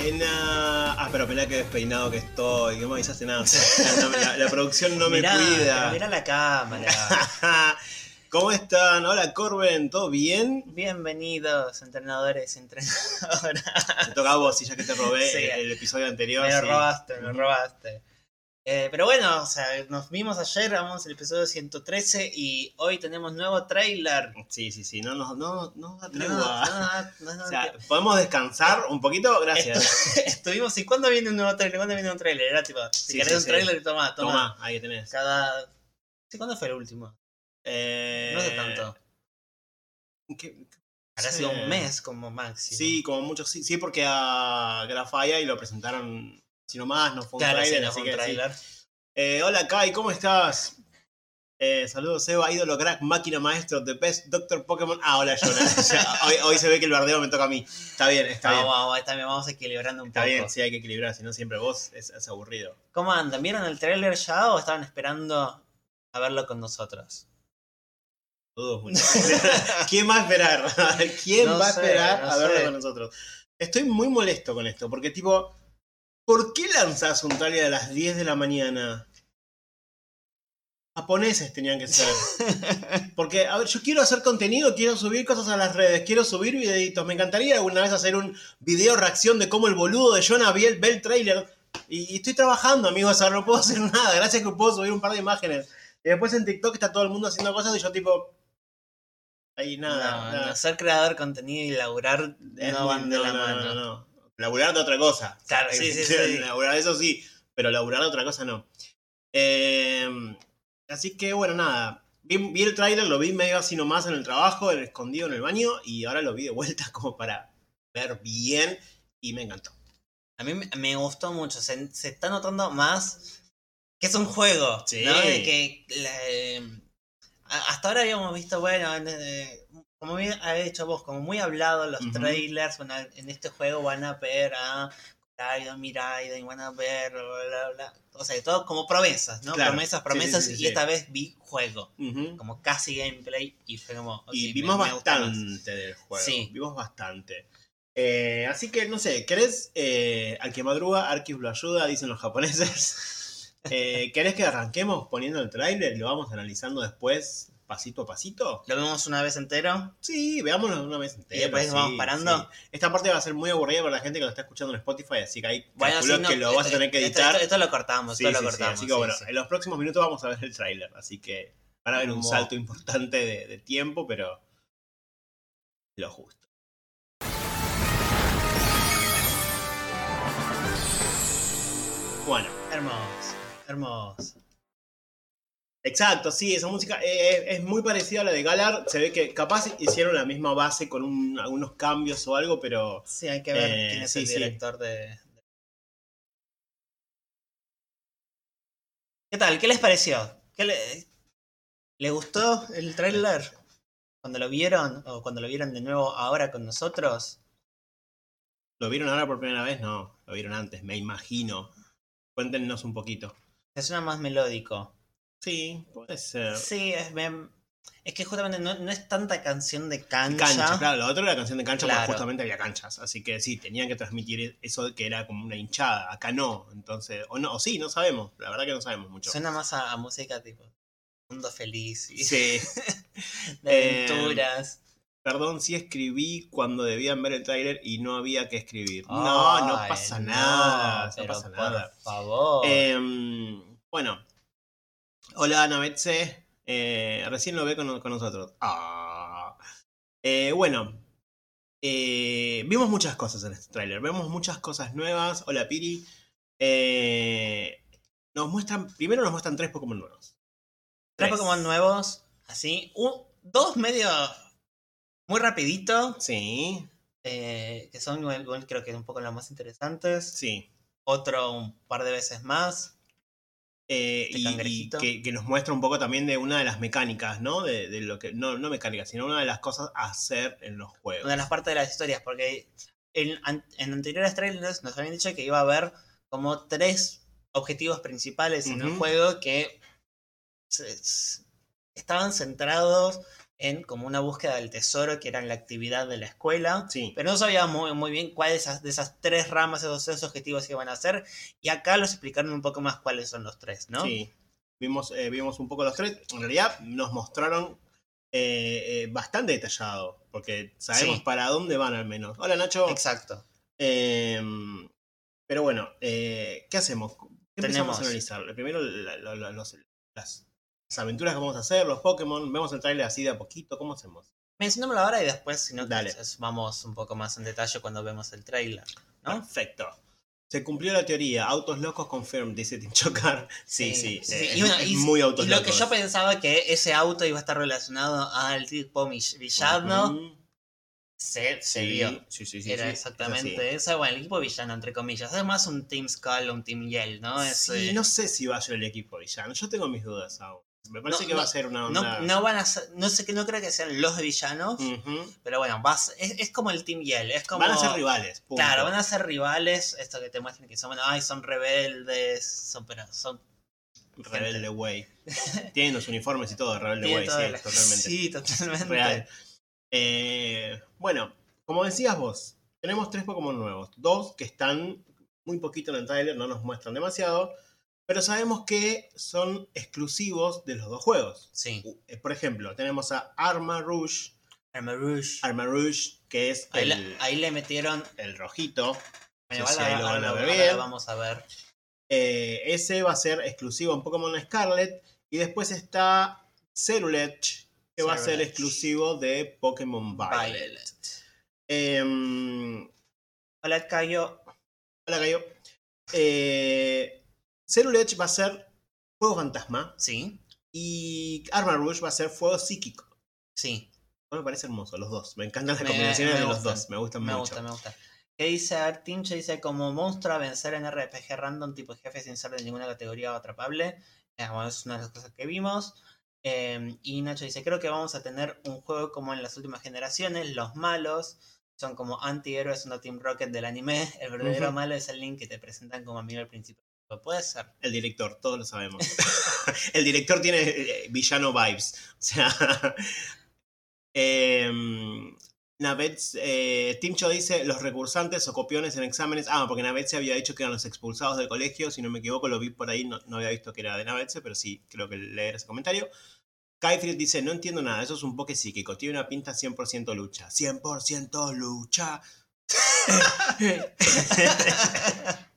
Buena. Ah, pero pena que despeinado que estoy. Que no me avisaste nada. O sea, la, la- la producción no me cuida. Mirá la cámara. ¿Cómo están? Hola, Corben. ¿Todo bien? Bienvenidos, entrenadores, entrenadoras. Te toca a vos, si ya que te robé Sí. el, el episodio anterior. Me lo sí. robaste, me lo robaste. Eh, pero bueno, o sea, nos vimos ayer, grabamos el episodio 113 y hoy tenemos nuevo trailer. Sí, sí, sí. No, no, no, no O sea, ¿podemos descansar un poquito? Gracias. Estu- Estuvimos, ¿y cuándo viene un nuevo trailer? ¿Cuándo viene un trailer? Era tipo, si Sí, querés sí, un sí. trailer, toma, toma. Toma, ahí tenés. Cada. ¿Sí, ¿Cuándo fue el último? Eh, No sé tanto. ¿qué- Habrá sido un mes como máximo. Sí, como muchos, sí, sí, porque a Grafaya y lo presentaron, si no más, no fue un claro, trailer, así sí. trailer. Eh, hola Kai, ¿cómo estás? Eh, saludos Eva, ídolo crack, máquina maestro, The Best, Doctor Pokémon. Ah, hola Jonas. Hoy, hoy se ve que el bardeo me toca a mí. Está bien, está bien. vamos, está bien, vamos equilibrando un Está poco. bien, sí, hay que equilibrar, si no siempre vos es, es aburrido. ¿Cómo andan? ¿Vieron el trailer ya o estaban esperando a verlo con nosotros? Mucho. ¿Quién va a esperar? ¿Quién No va a sé, esperar no a verlo sé. con nosotros? Estoy muy molesto con esto, porque tipo, ¿por qué lanzás un trailer a las 10 de la mañana? Japoneses tenían que ser. Porque, a ver, yo quiero hacer contenido, quiero subir cosas a las redes, quiero subir videitos. Me encantaría alguna vez hacer un video reacción de cómo el boludo de Jonah ve el, ve el trailer. Y, y estoy trabajando, amigos, ahora no puedo hacer nada. Gracias que puedo subir un par de imágenes. Y después en TikTok está todo el mundo haciendo cosas y yo tipo... Ahí nada. no, nada. no, ser creador de contenido y laburar Es no van de la no, mano. Laburar de otra cosa. Claro, sí, sí, sí. Laburar eso sí, pero laburar de otra cosa no. Eh, así que bueno, nada. Vi, vi el tráiler, lo vi medio así nomás en el trabajo, el escondido en el baño, y ahora lo vi de vuelta como para ver bien, y me encantó. A mí me- gustó mucho. Se, se está notando más que es un juego. Sí. ¿no? De que la- a- hasta ahora habíamos visto, bueno, en, como bien habéis dicho vos, como muy hablado los trailers. Bueno, en este juego van a ver a Raiden, Miraiden, van a ver, bla, bla, bla. O sea, todo como promesas, ¿no? Claro. Promesas, promesas. sí, sí, y esta vez vi juego. Como casi gameplay. Y fue como. y vimos me bastante del juego. Sí. Vimos bastante. Eh, así que, no sé, ¿querés eh, al que madruga, Arquis lo ayuda, dicen los japoneses? Eh, ¿Querés que arranquemos poniendo el tráiler y lo vamos analizando después, pasito a pasito? Lo vemos una vez entero. Sí, veámoslo una vez entera. después sí, vamos parando. sí. Esta parte va a ser muy aburrida para la gente que lo está escuchando en Spotify, así que ahí Bueno, calculo sí, no, que lo vas a tener que editar. Esto, esto lo cortamos, Sí, esto lo cortamos. Así que bueno, en los próximos minutos vamos a ver el tráiler, así que van a ver un salto importante de, de tiempo, pero lo justo. Bueno, Hermoso, hermoso. Exacto, sí, esa música eh, eh, es muy parecida a la de Galar. Se ve que capaz hicieron la misma base con un- algunos cambios o algo, pero Sí, hay que ver Eh, quién es sí, el director de, de- ¿Qué tal? ¿Qué les pareció? ¿Qué le... ¿Le gustó el tráiler? Cuando lo vieron, o cuando lo vieron de nuevo ahora con nosotros. ¿lo vieron ahora por primera vez? No, lo vieron antes, me imagino. Cuéntenos un poquito. Se suena más melódico. Sí, puede ser. Sí, es, me- es que justamente no, no es tanta canción de cancha. Cancha, claro, lo otro era canción de cancha Claro. porque justamente había canchas. Así que sí, tenían que transmitir eso que era como una hinchada. Acá no, entonces, o no, o sí, no sabemos. La verdad que no sabemos mucho. Suena más a, a música tipo mundo feliz y Sí, de Eh, aventuras. perdón si escribí cuando debían ver el tráiler y no había que escribir. no, no pasa nada, no pasa por nada. favor. Em, bueno, hola Ana Betze, eh, recién lo ve con, con nosotros. Ah. Eh, bueno, eh, vimos muchas cosas en este tráiler, vemos muchas cosas nuevas. Hola Piri. Nos muestran, primero nos muestran tres Pokémon nuevos. Tres Tres. Pokémon nuevos, así. un- dos medio muy rapidito, Sí, que son creo que un poco los más interesantes. sí. Otro un par de veces más. Eh, Este y- que, que nos muestra un poco también de una de las mecánicas, ¿no? De, de lo que. No, no mecánicas, sino una de las cosas a hacer en los juegos. Una de las partes de las historias, porque en, en anteriores trailers nos habían dicho que iba a haber como tres objetivos principales en el juego que se- estaban centrados en como una búsqueda del tesoro, que era la actividad de la escuela. Sí. Pero no sabíamos muy, muy bien cuáles de esas, de esas tres ramas, esos tres objetivos que iban a hacer. Y acá los explicaron un poco más cuáles son los tres, ¿no? Sí. Vimos, eh, vimos un poco los tres. En realidad nos mostraron eh, eh, bastante detallado. Porque sabemos Sí. para dónde van al menos. Hola Nacho. Exacto. Em, pero bueno, ¿qué hacemos? ¿Qué empezamos Tenemos- a analizar? Primero la- la- la- los- las, las aventuras que vamos a hacer, los Pokémon. Vemos el trailer así de a poquito. ¿Cómo hacemos? Mencionémoslo ahora y después, si no, Dale. vamos un poco más en detalle cuando vemos el trailer. ¿no? Perfecto. Se cumplió la teoría. Autos locos confirmed, dice Tim Chocar. Sí, sí. eh, Y, bueno, es y- muy autos y lo que yo pensaba que ese auto iba a estar relacionado al tipo villano, Ujú. se, se Sí, vio. sí, sí, sí, Era sí, exactamente eso. Bueno, el equipo villano, entre comillas. Es más un Team Skull o un Team Yell, ¿no? Es, Sí, eh, no sé si va a ser el equipo villano. Yo tengo mis dudas aún. Me parece No, que va a ser una onda. no van a ser, no sé que no creo que sean los villanos, pero bueno, vas, es, es como el Team Yell, es como Van a ser rivales. punto. Claro, van a ser rivales, esto que te muestran que son, bueno, ay, son rebeldes, son pero son Rebelde Way. Tienen los uniformes y todo, Rebelde toda sí, la- totalmente. Sí, totalmente. Real. Eh, bueno, como decías vos, tenemos tres Pokémon nuevos. Dos que están muy poquito en el trailer, no nos muestran demasiado. Pero sabemos que son exclusivos de los dos juegos. Sí. Eh, Por ejemplo, tenemos a Arma Rouge. Arma Rouge. Arma Rouge, que es Ahí, el, le, ahí le metieron. el rojito. Bueno, Sí, ahí lo van a ver vamos a ver. Eh, ese va a ser exclusivo en Pokémon Scarlet. Y después está Cerulege, que va a ser exclusivo de Pokémon Violet. Violet. Em, Hola, Cayo. hola, Gallo. Eh, Cerulege va a ser fuego fantasma. Sí, Y Armor Rouge va a ser fuego psíquico. sí. Me parece hermoso, los dos. Me encantan las Me- combinaciones me de los dos. Me gustan Me mucho. gusta, me gusta. ¿Qué dice Artinche? Dice como monstruo a vencer en RPG random tipo jefe sin ser de ninguna categoría atrapable. Eh, bueno, es una de las cosas que vimos. Eh, y Nacho dice, creo que vamos a tener un juego como en las últimas generaciones. Los malos son como antihéroes, no Team Rocket del anime. El verdadero malo es el link que te presentan como amigo al principio. Puede ser. El director, todos lo sabemos. el director tiene eh, villano vibes. O sea. em, Navets, eh, Timcho dice los recursantes o copiones en exámenes. Ah, porque Navetse había dicho que eran los expulsados del colegio. Si no me equivoco, lo vi por ahí. No, no había visto que era de Navetse, pero sí, creo que leer ese comentario. Kaifrid dice: No entiendo nada, eso es un poke psíquico. Tiene una pinta 100% lucha. 100% lucha.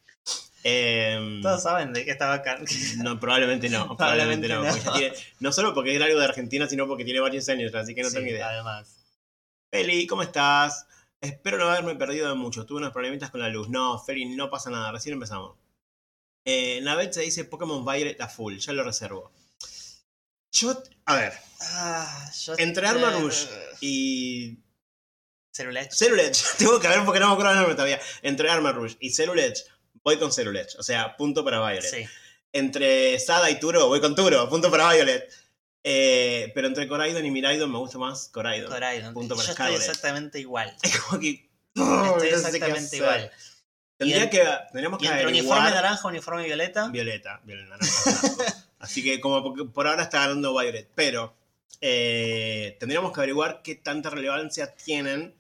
Em, Todos saben de qué estaba acá. no, probablemente no. Probablemente Probablemente no. no. porque ya tiene- no solo porque es algo de Argentina, sino porque tiene varios años, así que no Sí, tengo idea. Además. Feli, ¿cómo estás? Espero no haberme perdido de mucho. Tuve unos problemitas con la luz. No, Feli, no pasa nada. Recién empezamos. Eh, Navet se dice Pokémon Violet a full. Ya lo reservo. Yo, a ver, Ah, yo entre Arma Rouge y Cerulege. Cerulege, tengo que ver porque no me acuerdo el nombre todavía. Entre Arma Rouge y Cerulege, voy con Cerulege. O sea, punto para Violet. Sí. Entre Sada y Turo, voy con Turo, punto para Violet. Eh, pero entre Coraidon y Miraidon me gusta más Coraidon. Coraidon. Punto para Yo estoy exactamente igual. Es como que. Estoy no sé qué exactamente igual. Tendría en- que, tendríamos que entre uniforme averiguar. naranja, uniforme violeta. Violeta, violeta naranja. Así que como por ahora está ganando Violet. Pero eh, tendríamos que averiguar qué tanta relevancia tienen.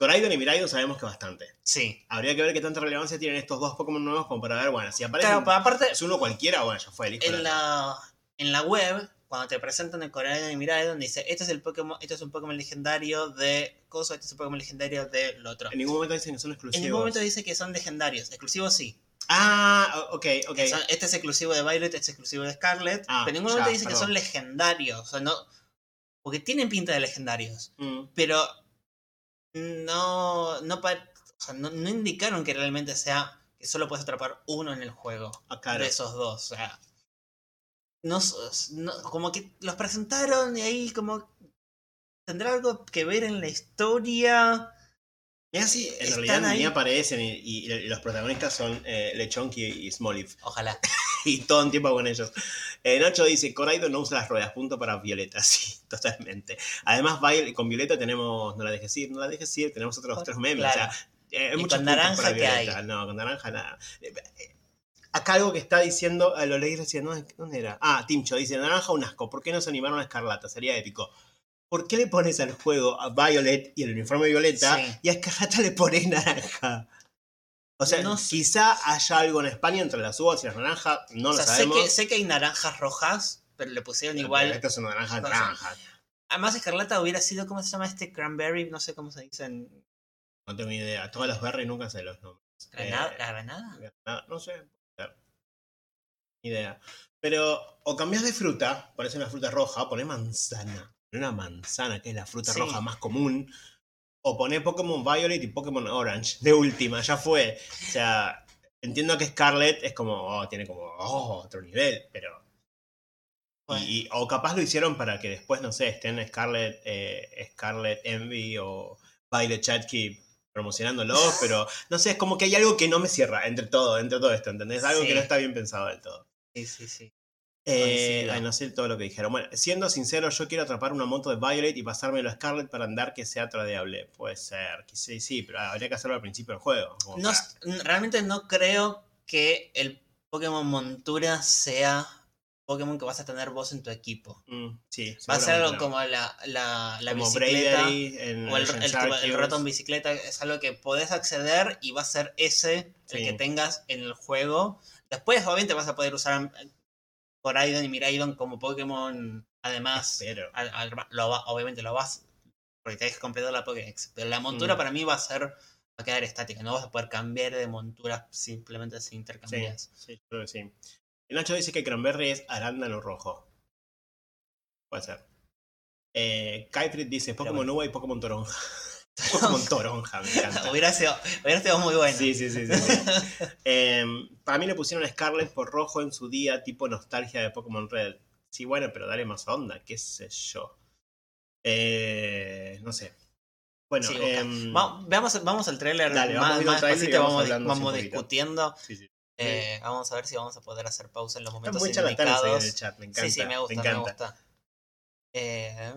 Coraidon y Miraidon sabemos que bastante. Sí. Habría que ver qué tanta relevancia tienen estos dos Pokémon nuevos como para ver, bueno, si aparece Claro, pero aparte, es uno cualquiera, bueno, ya fue, listo. en la, en la web, cuando te presentan el Coraidon y Miraidon, dice, este es el Pokémon, este es un Pokémon legendario de Coso, este es un Pokémon legendario de lo otro. En ningún momento dicen que son En exclusivos. ningún momento dice que son legendarios. Exclusivos sí. Ah, ok, ok. Este es exclusivo de Violet, este es exclusivo de Scarlet. Ah, pero en ningún ya, momento dice que son legendarios. O sea, no. Porque tienen pinta de legendarios. Mm, Pero no. No, pa- o sea, no, no indicaron que realmente sea. Que solo puedes atrapar uno en el juego. ah, claro. De esos dos. O sea. No, como que los presentaron y ahí como. ¿Tendrá algo que ver en la historia? Mira, sí, en realidad ni aparecen y, y los protagonistas son eh, Lechonky y Smoliv. Ojalá. y todo en tiempo con ellos. Eh, Nacho dice, Coraidon no usa las ruedas, punto para Violeta, sí, totalmente. Además, con Violeta tenemos, no la dejes ir, no la dejes ir, tenemos otros, otros memes, Claro. o sea, eh, hay ¿Y muchos con naranja Violeta. hay? No, con naranja nada. Eh, Acá algo que está diciendo, lo leí recién, ¿no? ¿dónde era? Ah, Timcho dice, naranja un asco, ¿por qué no se animaron a Escarlata? Sería épico. ¿por qué le pones al juego a Violet y el uniforme violeta Sí. y a Escarlata le pones naranja? O sea, No quizá haya algo en España entre las uvas y las naranjas, no o sea, lo sé sabemos. que, sé que hay naranjas rojas, pero le pusieron Pero igual. Esto es una naranja No sé. naranja. Además, Escarlata hubiera sido, ¿cómo se llama este cranberry? No sé cómo se dice en No tengo ni idea. Todos los berries nunca sé los nombres. Granada. Eh, ¿La granada? Granada, no sé. Ni idea. Pero o cambias de fruta, pones una fruta roja, pones manzana. Una manzana, que es la fruta Sí. roja más común. O poné Pokémon Violet y Pokémon Orange. De última, ya fue. O sea, entiendo que Scarlet es como, oh, tiene como oh, otro nivel, pero. Bueno. Y, y- o capaz lo hicieron para que después, no sé, estén Scarlet, eh, Scarlet Envy o Violet Chachki promocionándolo, pero no sé, es como que hay algo que no me cierra entre todo, entre todo esto, ¿entendés? Algo Sí. que no está bien pensado del todo. Sí, sí, sí. Eh, ay, no sé todo lo que dijeron. Bueno, siendo sincero, yo quiero atrapar una moto de Violet y pasármelo a Scarlet para andar que sea tradeable. Puede ser, que sí, sí, pero habría que hacerlo al principio del juego. No, realmente no creo que el Pokémon Montura sea Pokémon que vas a tener vos en tu equipo. Mm, sí, Va a ser algo no. como la, la, la Como bicicleta en o el, Legend el, el ratón bicicleta. Es algo que podés acceder y va a ser ese el que tengas en el juego. Después, obviamente, vas a poder usar Coraidon y Miraidon como Pokémon. Además, Espero. al- al- lo va- obviamente lo vas porque tenés que completar la Pokédex. Pero la montura Mm. para mí va a ser va a quedar estática. No vas a poder cambiar de montura simplemente si Sí, intercambias. sí, creo que sí. El Nacho dice que Cranberry es arándano rojo. Puede ser. Eh, Kytrid dice Pokémon bueno. Uva y Pokémon Toronja. Pokémon Toronja, me encanta. hubiera, sido, hubiera sido muy bueno. Sí, sí, sí, sí. sí. Em, para mí le pusieron Scarlet por rojo en su día, tipo nostalgia de Pokémon Red. Sí, bueno, pero dale más onda, qué sé yo. Eh, no sé. Bueno, Sí, em, Va- veamos, vamos al trailer Dale, vamos más, y vamos vamos, vamos discutiendo. sí, sí. Eh, vamos a ver si vamos a poder hacer pausa en los momentos muy charlatanes ahí en indicados. el chat, me encanta. sí, sí, me gusta, me, encanta. gusta. Eh,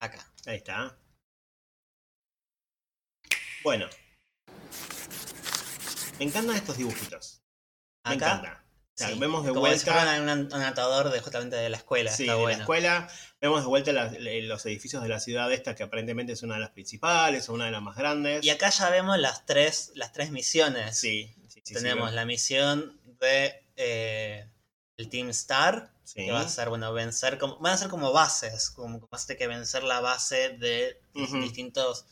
acá. Ahí está. Bueno. Me encantan estos dibujitos. Me Acá. encanta. O sea, sí, vemos de como si vuelta. fuera un anotador de justamente de la escuela. Sí, está de la escuela. Vemos de vuelta los edificios de la ciudad esta, que aparentemente es una de las principales o una de las más grandes. Y acá ya vemos las tres, las tres misiones. Sí, sí, sí, Tenemos sí. la misión de eh, el Team Star, Sí. que va a ser, bueno, vencer como, van a ser como bases, como como tener que vencer la base de Ujú. distintos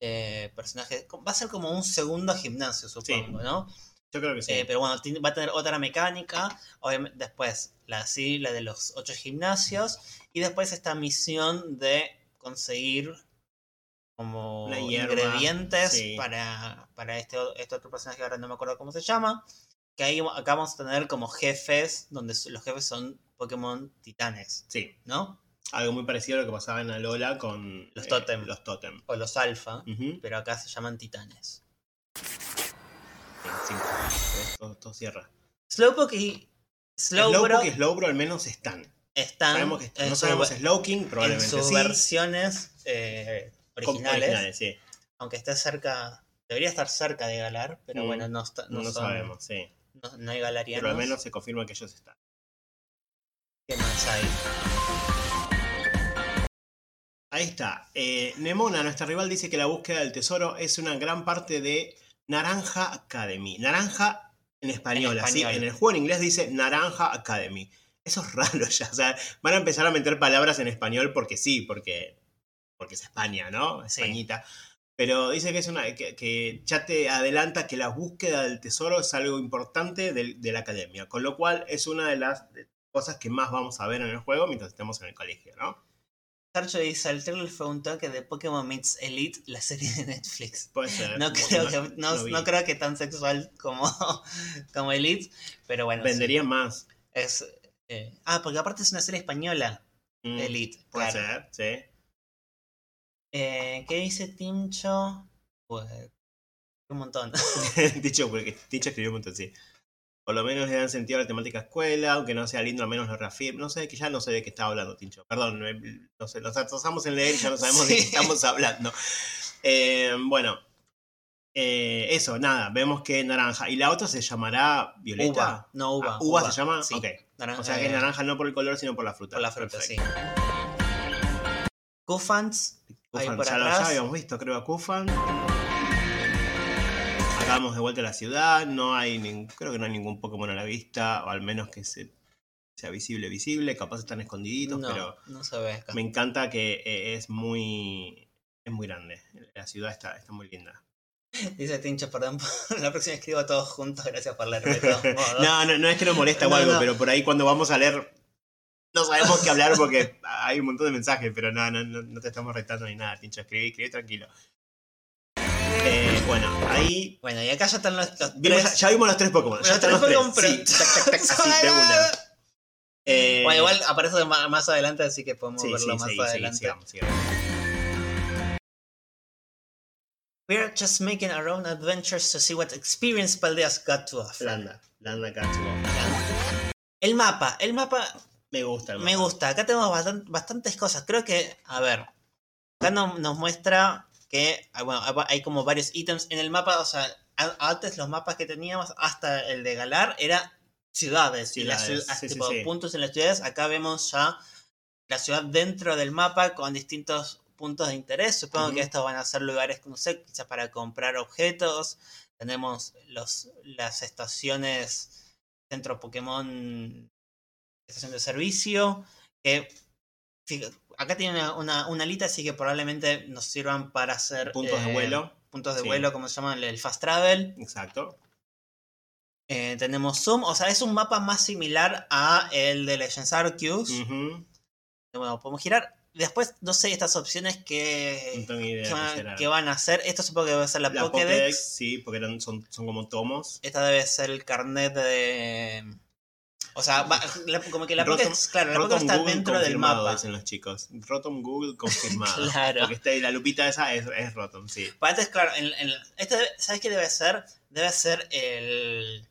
eh, personajes. Va a ser como un segundo gimnasio, supongo, ¿no? Yo creo que sí. Eh, pero bueno, va a tener otra mecánica. Obviamente, después la sí, la de los ocho gimnasios. Y después esta misión de conseguir como hierba, ingredientes sí. para, para este, este otro personaje que ahora no me acuerdo cómo se llama. Que ahí acá vamos a tener como jefes, donde los jefes son Pokémon titanes, sí. ¿no? Algo muy parecido a lo que pasaba en Alola con Los eh, los Totem. O los alfa, pero acá se llaman titanes. Sí, sí, sí, todo, todo cierra. Slowpoke y Slowbro Slowpoke y Slowbro al menos están. están Sabemos que en no sabemos Slowking, en probablemente sus sí. versiones eh, originales, sí. aunque esté cerca, debería estar cerca de Galar, pero Mm, bueno, no, está- No, no son- sabemos, sí. no, no hay galarianos. Pero al menos se confirma que ellos están. ¿Qué más hay? Ahí está. Eh, Nemona, nuestra rival, dice que la búsqueda del tesoro es una gran parte de Naranja Academy. Naranja en español, En así. En el juego en inglés dice Naranja Academy. Eso es raro ya. O sea, van a empezar a meter palabras en español porque sí, porque, porque es España, ¿no? Sí. Españita. Pero dice que es una. Que, que ya te adelanta que la búsqueda del tesoro es algo importante del- de, la academia. Con lo cual es una de las cosas que más vamos a ver en el juego mientras estemos en el colegio, ¿no? Sarcho dice, el trailer fue un toque de Pokémon Meets Elite, la serie de Netflix. Puede ser. No creo, que, no, no creo que tan sexual como, como Elite, pero bueno. sí, Vendería más. es, eh, ah, porque aparte es una serie española, Mm, Elite. Puede claro. ser, Eh, ¿Qué dice Timcho? Pues, un montón. sí. dicho, porque dicho escribió un montón, sí. Por lo menos le dan sentido a la temática escuela, aunque no sea lindo, al menos lo reafirma. No sé, que ya no sé de qué estaba hablando, Tincho. Perdón, no sé, nos atrasamos en leer y ya no sabemos de qué estamos hablando. Eh, bueno, eh, eso, nada, vemos que naranja. ¿Y la otra se llamará violeta? Uva, no uva. Ah, ¿uva se llama? Sí. Ok. Naranja, O sea que es naranja no por el color, sino por la fruta. Por la fruta, Perfecto. sí. Kufan, por ya, lo- ya habíamos visto, creo, a Kufan. Acá vamos de vuelta a la ciudad. No hay creo que no hay ningún Pokémon a la vista, o al menos que se, sea visible, visible. Capaz están escondiditos, no, pero no se ve acá. me encanta que eh, es muy. Es muy grande. La ciudad está, está muy linda. Dice Tincho, perdón, la próxima escribo todos juntos, gracias por leerme de todos modos. No, no, no es que nos molesta o No, algo, no. pero por ahí cuando vamos a leer. No sabemos qué hablar porque hay un montón de mensajes, pero no, no, no te estamos retando ni nada, Tincho. Escribí, escribí tranquilo. Eh, bueno, ahí Bueno, y acá ya están los, los Vimos- tres. ya vimos los tres Pokémon. Los Ya están tres los tres. Pokémon, pero- Sí, tac, tac, tac, así, de una. Eh, Bueno, igual aparece más adelante, así que podemos sí, verlo sí, más sí, adelante. sigamos, sigamos. We're just making our own adventures to see what experience Paldeas got to offer. Landa, Landa Katsuo. El mapa, el mapa Me gusta el me mapa. gusta. Acá tenemos bastan- bastantes cosas. Creo que, a ver, acá no- nos muestra que ah, bueno, hay como varios ítems en el mapa. O sea, antes los mapas que teníamos, hasta el de Galar, era ciudades. y las Ciudades, sí, sí, tipo, sí. puntos en las ciudades. Acá vemos ya la ciudad dentro del mapa con distintos puntos de interés. Supongo Ujú. que estos van a ser lugares, no sé, quizás para comprar objetos. Tenemos los, las estaciones Centro Pokémon, estación de servicio, que acá tiene una, una, una alita, así que probablemente nos sirvan para hacer Puntos de eh, vuelo. Puntos de Sí. vuelo, como se llama el- Fast Travel. Exacto. Eh, tenemos Zoom, o sea, es un mapa más similar a el de Legends Arceus. Bueno, podemos girar. Después, no sé, estas opciones que, No idea que, van, que van a hacer. Esto supongo que debe ser la, La Pokédex. Pokédex, sí, porque son, son como tomos. Esta debe ser el carnet de. O sea, va- la- como que la Rotom- Pokédex, claro, la Pokédex está Google dentro del mapa. dicen los chicos. Rotom Google confirmado. Claro. Porque la lupita esa es, es Rotom, sí. Pero antes, claro, en, en- este, ¿sabes qué debe ser? Debe ser el,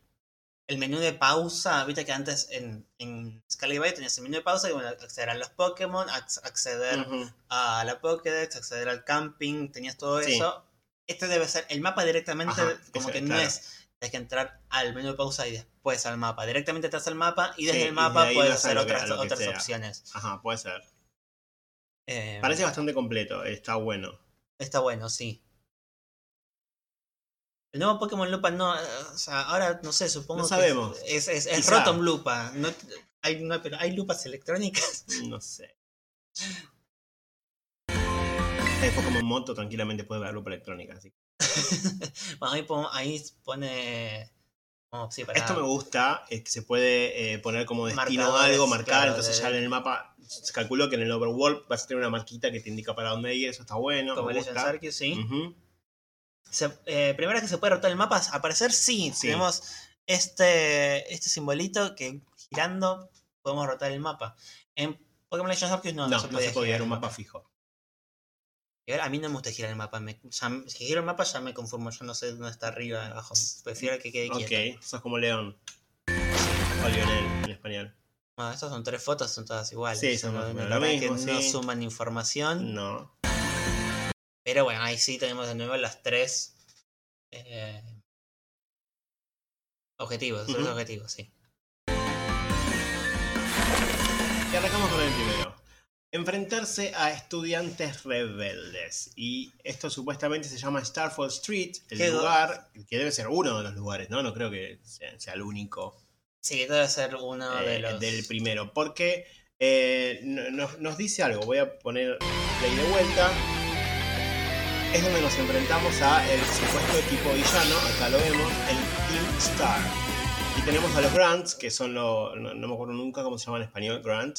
el menú de pausa. Viste que antes en, en Violet tenías el menú de pausa y bueno, acceder a los Pokémon, ac- acceder a la Pokédex, acceder al camping, tenías todo Sí. eso. Este debe ser el mapa directamente, Ajá, como ese, que no claro. es. Tienes que entrar al menú de pausa y después al mapa. Directamente estás al mapa y desde Sí, el mapa puedes hacer otras, que otras sea. opciones. Ajá, puede ser. Eh, Parece bastante completo, está bueno. Está bueno, sí. El nuevo Pokémon Lupa no, eh, o sea, ahora no sé, supongo No que sabemos. es, es, es Quizá. Rotom Lupa. No, hay, no, pero hay lupas electrónicas. No sé. El Pokémon Moto tranquilamente puede ver lupa electrónica. Así. bueno, ahí pone. Oh, sí, para- Esto me gusta, es que se puede eh, poner como destino Marcadores, algo, marcar, claro, entonces de- ya en el mapa se calculó que en el overworld vas a tener una marquita que te indica para dónde ir, eso está bueno, como gusta. Arceus, sí. Se- eh, primera que se puede rotar el mapa, aparecer, sí. Sí. Tenemos este, este simbolito que girando podemos rotar el mapa. En Pokémon Legends Arceus no, No, no, no, se podía se puede girar ir el un mapa fijo. Y ahora, a mí no me gusta girar el mapa. Me, ya- si giro el mapa ya me conformo. Yo no sé dónde está arriba, abajo. Prefiero que quede quieto. Ok, sos como León. O Lionel en español. Bueno, estas son tres fotos, son todas iguales. Sí, son No- lo verdad que mismo, no suman información. No. Pero bueno, ahí sí tenemos de nuevo las tres eh, objetivos. Tres Ujú. objetivos, sí. Y arrancamos con el primero. Enfrentarse a estudiantes rebeldes. Y esto supuestamente se llama Starfall Street, el Qué lugar, que debe ser uno de los lugares, ¿no? No creo que sea, sea el único Sí, debe ser uno eh, de los. del primero. Porque eh, no- nos, dice algo. Voy a poner play de vuelta. Es donde nos enfrentamos a el supuesto equipo villano. Acá lo vemos, el Team Star. Y tenemos a los Grants, que son los. No, no me acuerdo nunca cómo se llama en español, Grant.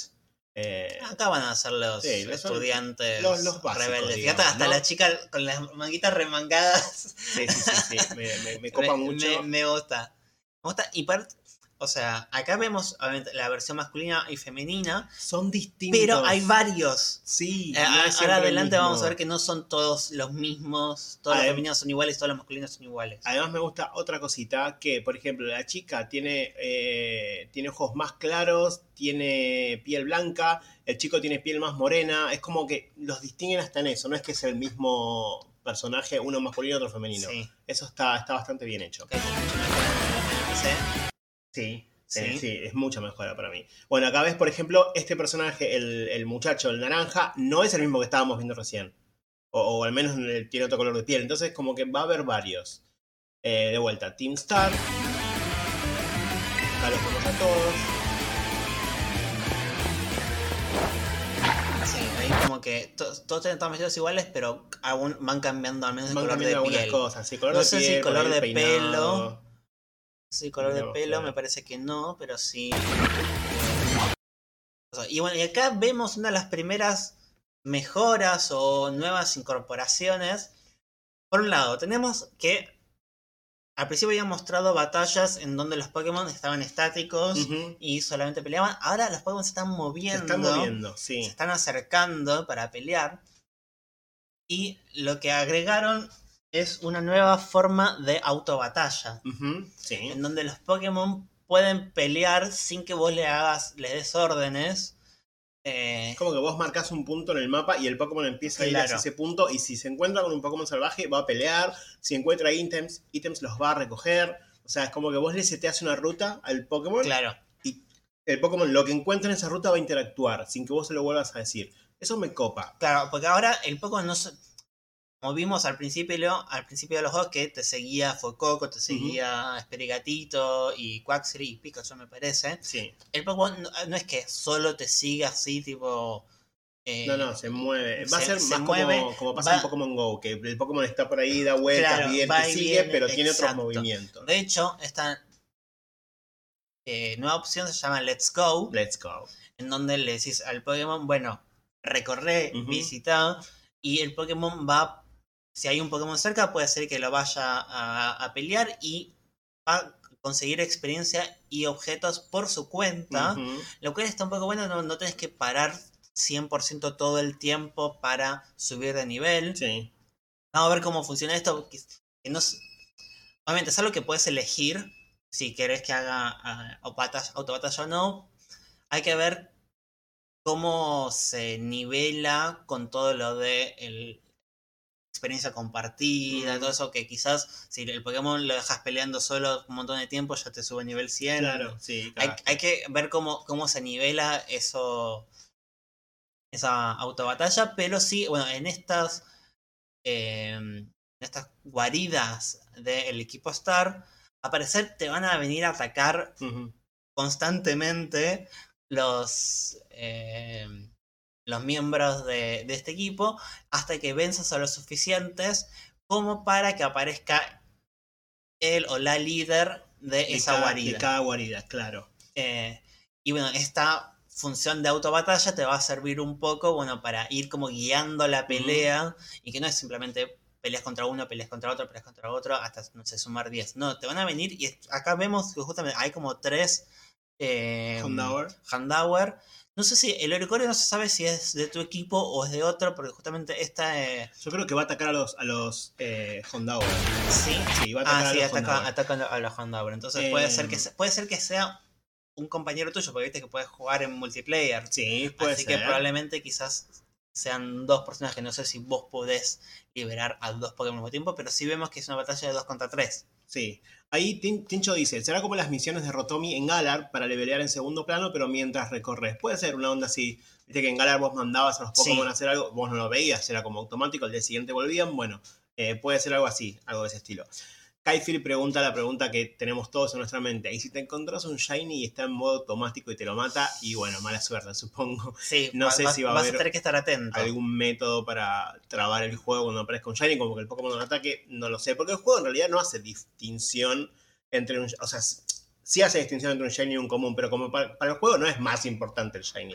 Eh, Acá van a ser los Sí, estudiantes los- los básicos, rebeldes. digamos, hasta ¿no? la chica con las manguitas remangadas. Sí, sí, sí, sí. Me, me- me copa mucho. Me, me gusta. Me gusta. Y par- o sea, acá vemos la versión masculina y femenina, Son distintos. pero hay varios. Sí. Eh, no ahora el adelante vamos a ver que no son todos los mismos, todos los Adem- femeninos son iguales, todos los masculinos son iguales. Además me gusta otra cosita, que por ejemplo la chica tiene, eh, tiene ojos más claros, tiene piel blanca, el chico tiene piel más morena, es como que los distinguen hasta en eso, no es que es el mismo personaje, uno masculino y otro femenino. Sí. Eso está, está bastante bien hecho. Ok, mucho mejor. Sí. Sí. Eh, Sí. sí, es mucha mejora para mí. Bueno, acá ves, por ejemplo, este personaje, el, el muchacho, el naranja, no es el mismo que estábamos viendo recién. O, o al menos tiene otro color de piel. Entonces, como que va a haber varios. Eh, de vuelta, Team Star. Acá los vemos a todos. Sí, ahí como que to- todos tienen todos vestidos iguales, pero aún van cambiando al menos el Van color de piel. cosas. Sí, color No de sé si piel, por color de pelo. Sí, color de pelo me parece que no, pero sí. Y bueno, y acá vemos una de las primeras mejoras o nuevas incorporaciones. Por un lado, tenemos que al principio había mostrado batallas en donde los Pokémon estaban estáticos y solamente peleaban. Ahora los Pokémon se están Se moviendo. están moviendo, se sí. están acercando para pelear. Y lo que agregaron es una nueva forma de autobatalla. Ujú, Sí. En donde los Pokémon pueden pelear sin que vos le hagas, les des órdenes. Eh, Es como que vos marcas un punto en el mapa y el Pokémon empieza a ir hacia ese punto y si se encuentra con un Pokémon salvaje va a pelear, si encuentra ítems, ítems los va a recoger. O sea, es como que vos le seteas una ruta al Pokémon claro. y el Pokémon lo que encuentra en esa ruta va a interactuar sin que vos se lo vuelvas a decir. Eso me copa. Claro, porque ahora el Pokémon no se. Como vimos al principio, al principio de los juegos que te seguía Fococo, te seguía Esperigatito y Quaxley y Pikachu me parece. Sí. El Pokémon no, no es que solo te siga así tipo... eh, No, no, se mueve. Va a se- ser se más mueve, como, como pasa va- en Pokémon Go, que el Pokémon está por ahí, da vueltas, Claro, bien, te sigue, pero tiene otros movimientos. De hecho, esta eh, nueva opción se llama Let's Go, Let's go. en donde le decís al Pokémon, bueno, recorre, Ujú. visita, y el Pokémon va, si hay un Pokémon cerca, puede ser que lo vaya a, a pelear y va a conseguir experiencia y objetos por su cuenta, lo cual está un poco bueno, no, no tenés que parar 100% todo el tiempo para subir de nivel. Sí. Vamos a ver cómo funciona esto. Que, que no Obviamente es algo que puedes elegir si querés que haga autobatalla, autobatalla o no. Hay que ver cómo se nivela con todo lo de el- experiencia compartida, todo eso que quizás si el Pokémon lo dejas peleando solo un montón de tiempo ya te sube a nivel 100. Claro, sí. Hay, cagaste. hay que ver cómo, cómo se nivela eso. Esa autobatalla. Pero sí, bueno, en estas. eh, en estas guaridas del equipo Star. A parecer te van a venir a atacar constantemente los. eh, los miembros de, de este equipo. Hasta que venzas a los suficientes. Como para que aparezca el o la líder de De esa cada- guarida. De cada guarida, claro. Eh, y bueno, esta función de autobatalla te va a servir un poco, bueno, para ir como guiando la pelea y que no es simplemente peleas contra uno, peleas contra otro, peleas contra otro, hasta, no sé, sumar 10. No, te van a venir y acá vemos que justamente hay como tres... Eh. No sé si el Oricorio no se sabe si es de tu equipo o es de otro, porque justamente esta... eh, Yo creo que va a atacar a los, a los eh, Hondaur. sí, Sí, va a atacar Ah, a sí, los ataca, Hondaur. atacan a los Houndour. Entonces puede, ser que, se- puede ser que sea un compañero tuyo, porque viste que puedes jugar en multiplayer. Sí, puede Así ser. que probablemente quizás sean dos personajes. No sé si vos podés liberar a dos Pokémon al mismo tiempo, pero sí vemos que es una batalla de 2 contra 3. Sí. Ahí Tin- Tincho dice, será como las misiones de Rotomi en Galar para levelear en segundo plano, pero mientras recorres. Puede ser una onda así. Viste que en Galar vos mandabas a los Pokémon Sí. a hacer algo, vos no lo veías, era como automático, al día siguiente volvían. Bueno, eh, puede ser algo así, algo de ese estilo. Kaifield pregunta la pregunta que tenemos todos en nuestra mente. ¿Y si te encontrás un Shiny y está en modo automático y te lo mata? Y bueno, mala suerte, supongo. Sí, No va- sé vas, si va a vas haber a tener que estar atento. algún método para trabar el juego cuando aparezca un Shiny, como que el Pokémon no ataque, no lo sé. Porque el juego en realidad no hace distinción entre un. O sea, sí hace distinción entre un Shiny y un común, pero como para, para el juego no es más importante el Shiny.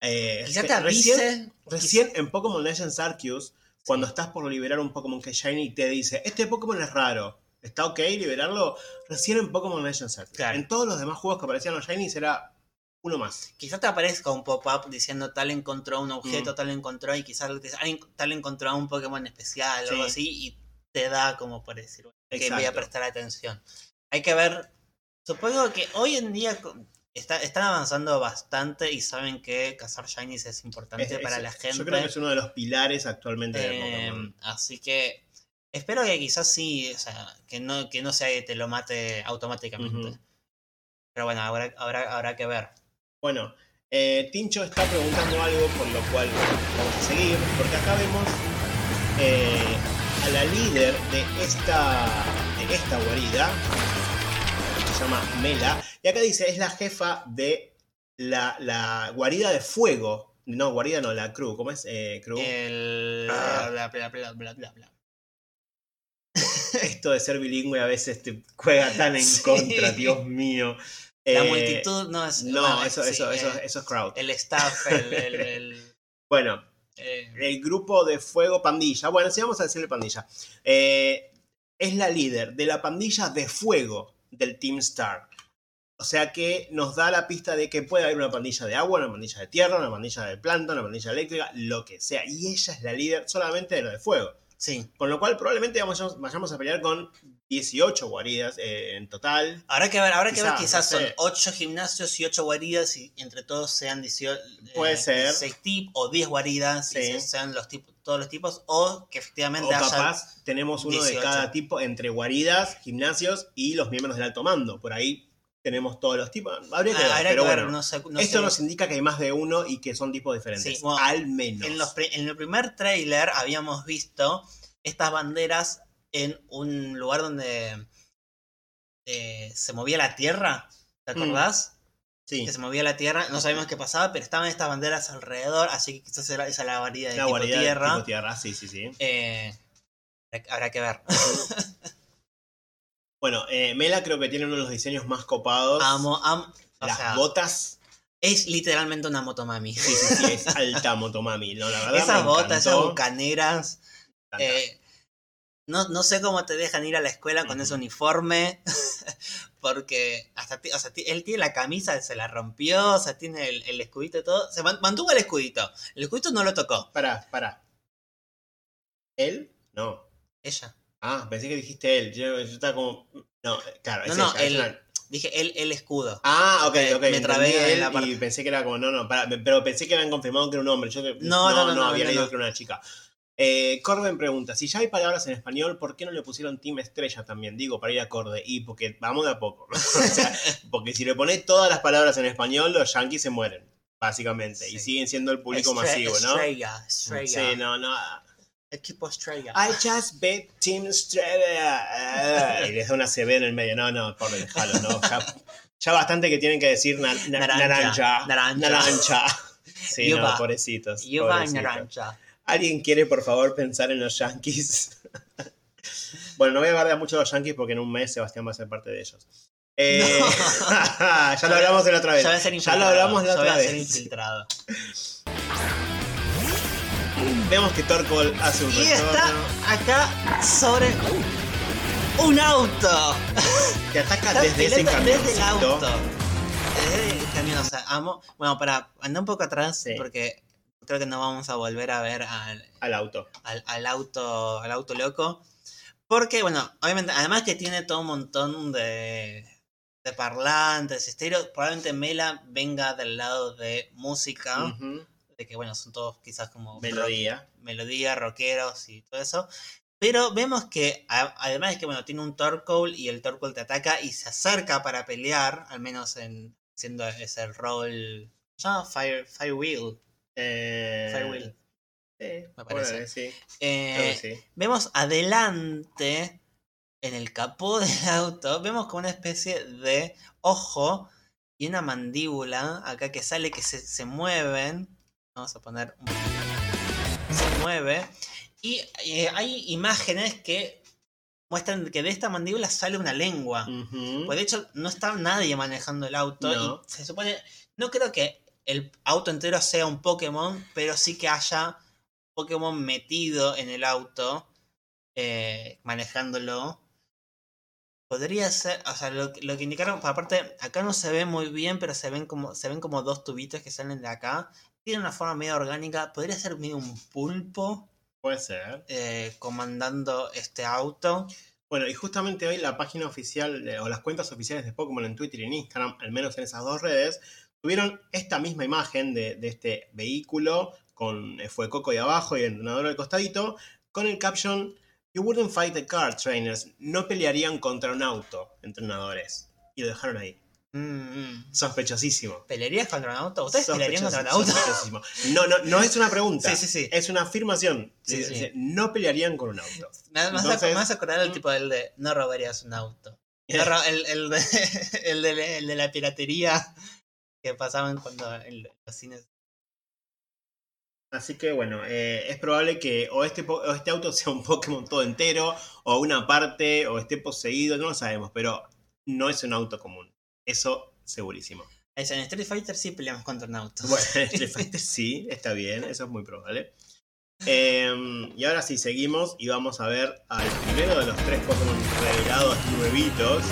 Eh, Quizá te avise. Recién, recién en Pokémon Legends Arceus, cuando estás por liberar un Pokémon que es Shiny, te dice: Este Pokémon es raro. ¿Está ok liberarlo? Recién en Pokémon Legends Arceus. Claro. En todos los demás juegos que aparecían los Shiny será uno más. Quizás te aparezca un pop-up diciendo tal encontró un objeto, Mm. tal encontró, y quizás te dice, "Ay, tal encontró un Pokémon especial o algo Sí. así, y te da como por decir, "Bueno, que voy a prestar atención. Hay que ver, supongo que hoy en día está- están avanzando bastante y saben que cazar shinies es importante Es- para es- la gente. Yo creo que es uno de los pilares actualmente de Eh, Pokémon. así que espero que quizás sí, o sea, que no, que no sea que te lo mate automáticamente. Pero bueno, habrá, habrá, habrá que ver. Bueno, eh, Tincho está preguntando algo por lo cual vamos a seguir, porque acá vemos eh, a la líder de esta, de esta guarida, que se llama Mela, y acá dice, es la jefa de la, la guarida de fuego. No, guarida no, la crew, ¿cómo es? Eh, crew. El... Ah. Bla, bla, bla, bla, bla, bla. Esto de ser bilingüe a veces te juega tan en Sí. contra, Dios mío. La Eh, multitud no es... No, bueno, eso, sí, eso, eso, eh, eso es crowd. El staff, el... el, el, Bueno, eh, el grupo de fuego pandilla. Bueno, sí, vamos a decirle pandilla. Es la líder de la pandilla de fuego del Team Star. O sea que nos da la pista de que puede haber una pandilla de agua, una pandilla de tierra, una pandilla de planta, una pandilla eléctrica, lo que sea. Y ella es la líder solamente de lo de fuego. Sí. Con lo cual probablemente vayamos, vayamos a pelear con 18 guaridas eh, en total. Habrá que ver, habrá que ver, Quizás, quizás son sé. 8 gimnasios y 8 guaridas y entre todos sean 18, Puede ser. 6 tipos o 10 guaridas y Sí. sean los tipos, todos los tipos o que efectivamente O haya capaz tenemos uno de 18. cada tipo entre guaridas, gimnasios y los miembros del alto mando. Por ahí tenemos todos los tipos. Habría que Ah, ver, habrá pero que ver, bueno. no sé, no Esto sé. nos indica que hay más de uno y que son tipos diferentes. Sí, bueno, al menos. En, los en el primer trailer habíamos visto estas banderas en un lugar donde eh, se movía la tierra. ¿Te Mm. acordás? sí, Que se movía la tierra, no sabíamos qué pasaba, pero estaban estas banderas alrededor, así que quizás era esa la variedad de la tipo guarida de tierra. tipo tierra, sí, sí, sí. Eh, habrá que ver. Bueno, eh, Mela creo que tiene uno de los diseños más copados. Amo, amo. O Las sea, botas. es literalmente una motomami. Sí, sí, sí, es alta motomami. No, la verdad Esas me botas, esas bucaneras. Eh, no, no sé cómo te dejan ir a la escuela con ese uniforme. Porque hasta o sea, él tiene la camisa, se la rompió, o sea, tiene el, el escudito y todo. Se man- mantuvo el escudito. El escudito no lo tocó. Pará, pará. ¿Él? No. Ella. Ah, pensé que dijiste él. Yo, yo estaba como. No, claro, No, es no, ella, es él- una- Dije el, el escudo. Ah, ok, ok. me trabé en la parte. Y pensé que era como, no, no, pará, pero pensé que habían confirmado que era un hombre. Yo que- No, no, no, no, había no, leído no. que era una chica. Eh, Corben pregunta, si ya hay palabras en español, ¿por qué no le pusieron Team Estrella también? Digo, para ir acorde. Y porque vamos de a poco. o sea, porque si le pones todas las palabras en español, los yankees se mueren, básicamente. Y Sí. siguen siendo el público Estre- masivo, ¿no? Estrella, estrella. Sí, no, no. Equipo estrella. I just bet Team. Ah, Y les da una CB en el medio. No, no, por déjalo, no. Ya, ya bastante que tienen que decir na- na- Naranja, naranja. naranja. Naranja. Sí, Yuba. no, pobrecitos. Yuba pobrecitos. naranja. ¿Alguien quiere, por favor, pensar en los Yankees? bueno, no voy a de mucho de los Yankees porque en un mes Sebastián va a ser parte de ellos. Eh, ya lo hablamos de la otra vez. Ya a Ya lo hablamos la ya voy otra a vez. infiltrado. Vemos que Torkoal hace un Y retorno. está acá sobre un auto. Te ataca desde ese peleando desde el camioncito. auto. Desde el camión, o sea, amo. Bueno, para andar un poco atrás, Sí. porque creo que no vamos a volver a ver al, Al auto. al, al auto al auto loco. Porque, bueno, obviamente, además que tiene todo un montón de, de parlantes, estéreo, probablemente Mela venga del lado de música, Ujú. De que, bueno, son todos quizás como Melodía. melodía, rockeros y todo eso. Pero vemos que, a- además de que, bueno, tiene un Torkoal y el Torkoal te ataca y se acerca para pelear, al menos en siendo ese rol. Ya, Fire, Firewheel. Eh, Firewheel. Sí, Me bueno, parece. sí. Eh, sí. Vemos adelante, en el capó del auto, vemos como una especie de ojo y una mandíbula acá que sale, que se, se mueven. Vamos a poner un Se mueve. Y eh, hay imágenes que muestran que de esta mandíbula sale una lengua. Pues de hecho, no está nadie manejando el auto. No. Y se supone. No creo que el auto entero sea un Pokémon, pero sí que haya Pokémon metido en el auto, eh, manejándolo. Podría ser, o sea, lo, lo que indicaron, aparte, acá no se ve muy bien, pero se ven como, se ven como dos tubitos que salen de acá. Tiene una forma medio orgánica, podría ser medio un pulpo Puede ser. eh, comandando este auto. Bueno, y justamente hoy la página oficial o las cuentas oficiales de Pokémon en Twitter y en Instagram, al menos en esas dos redes, tuvieron esta misma imagen de, de este vehículo con eh, Fuecoco ahí abajo y el entrenador al costadito, con el caption You wouldn't fight a car, trainers. No pelearían contra un auto, entrenadores. Y lo dejaron ahí. Mm, Sospechosísimo. ¿Pelearías contra un auto? ¿Ustedes pelearían contra un auto? Sospechosísimo. No, no, no es una pregunta. Sí, sí, sí. Es una afirmación. Sí, Dice, sí. No pelearían con un auto. Me vas a- Entonces- acordar el tipo del de no robarías un auto. No ro- el, el, de, el, de, el de la piratería que pasaban cuando en los cines. Así que bueno, eh, es probable que o este, o este auto sea un Pokémon todo entero, o una parte, o esté poseído, no lo sabemos, pero no es un auto común. Eso segurísimo. En Street Fighter sí peleamos contra un auto. Bueno, en Street Fighter sí, está bien, eso es muy probable. Eh, y ahora sí, seguimos y vamos a ver al primero de los tres Pokémon revelados nuevitos.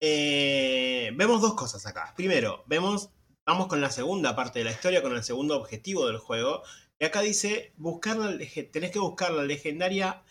Eh, vemos dos cosas acá. Primero, vemos, vamos con la segunda parte de la historia, con el segundo objetivo del juego. Y acá dice, buscar la, tenés que buscar la legendaria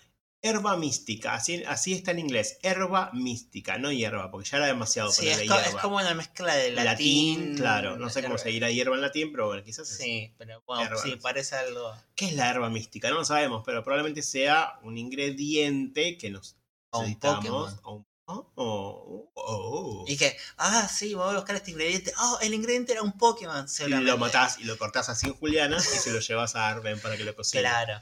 herba mística. Así, así está en inglés, herba mística, no hierba, porque ya era demasiado Sí, es, co- es hierba. como una mezcla de latín. claro, no sé cómo se dirá hierba en latín, pero bueno, quizás es- Sí, pero bueno, Herba, sí, parece algo. ¿Qué es la herba mística? No lo sabemos, pero probablemente sea un ingrediente que nos O un. Pokémon. o un- oh, oh, oh. Y que, ah, sí, voy a buscar este ingrediente. Oh, el ingrediente era un Pokémon. Y lo matás y lo cortás así en Juliana y se lo llevas a Arben para que lo cocine. Claro.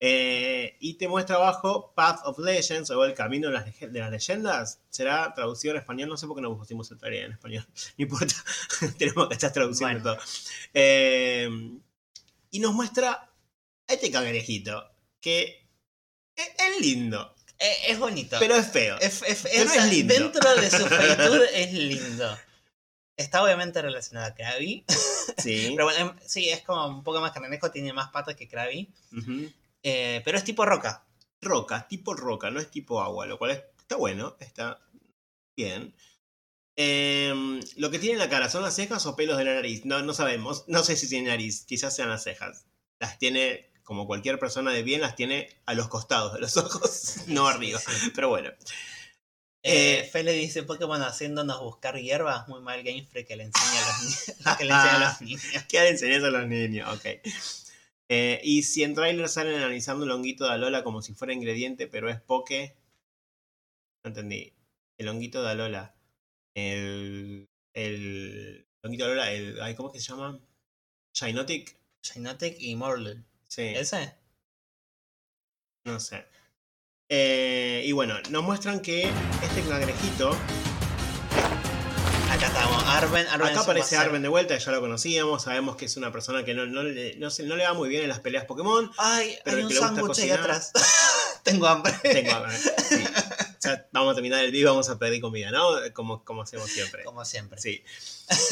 Eh, y te muestra abajo Path of Legends o el camino de las, de las leyendas. Será traducido en español. No sé por qué no pusimos el tarea en español. No importa. Tenemos que estar traduciendo Bueno. todo. Eh, y nos muestra a este cangrejito que es, es lindo, Eh, es bonito. pero es feo. Es, es- Pero es- es lindo. Dentro de su feitud es lindo. Está obviamente relacionado a Krabby. Sí. Pero bueno, em, sí, es como un poco más carnejo, tiene más patas que Krabby. Ujú. Eh, pero es tipo roca. roca, tipo roca, no es tipo agua, lo cual es- está bueno, está bien. Em, lo que tiene en la cara, ¿son las cejas o pelos de la nariz? No, no sabemos, no sé si tiene nariz, quizás sean las cejas. Las tiene, como cualquier persona de bien, las tiene a los costados de los ojos, no arriba, pero bueno. Eh, Eh, Fele dice Pokémon haciéndonos buscar hierbas. Muy mal Game Freak que le enseña a los, ni- que le enseña a los niños. ¿Qué le enseñas a los niños? Ok. Eh, y si en trailer salen analizando el honguito de Alola como si fuera ingrediente, pero es poke. No entendí. El honguito de Alola. El. El. honguito de Alola, el. ay, ¿Cómo es que se llama? Shinotic. Shinotic y Morlul. Sí. ¿Ese? No sé. Eh, y bueno, nos muestran que este cangrejito. Acá estamos. Arben. Arben Acá aparece. Arben de vuelta, ya lo conocíamos. Sabemos que es una persona que no, no, le, no, se- no le va muy bien en las peleas Pokémon. Ay, Pero hay un sándwich ahí atrás. Tengo hambre. Tengo hambre. Sí. Ya vamos a terminar el video, vamos a pedir comida, ¿no? Como, como hacemos siempre. Como siempre. Sí.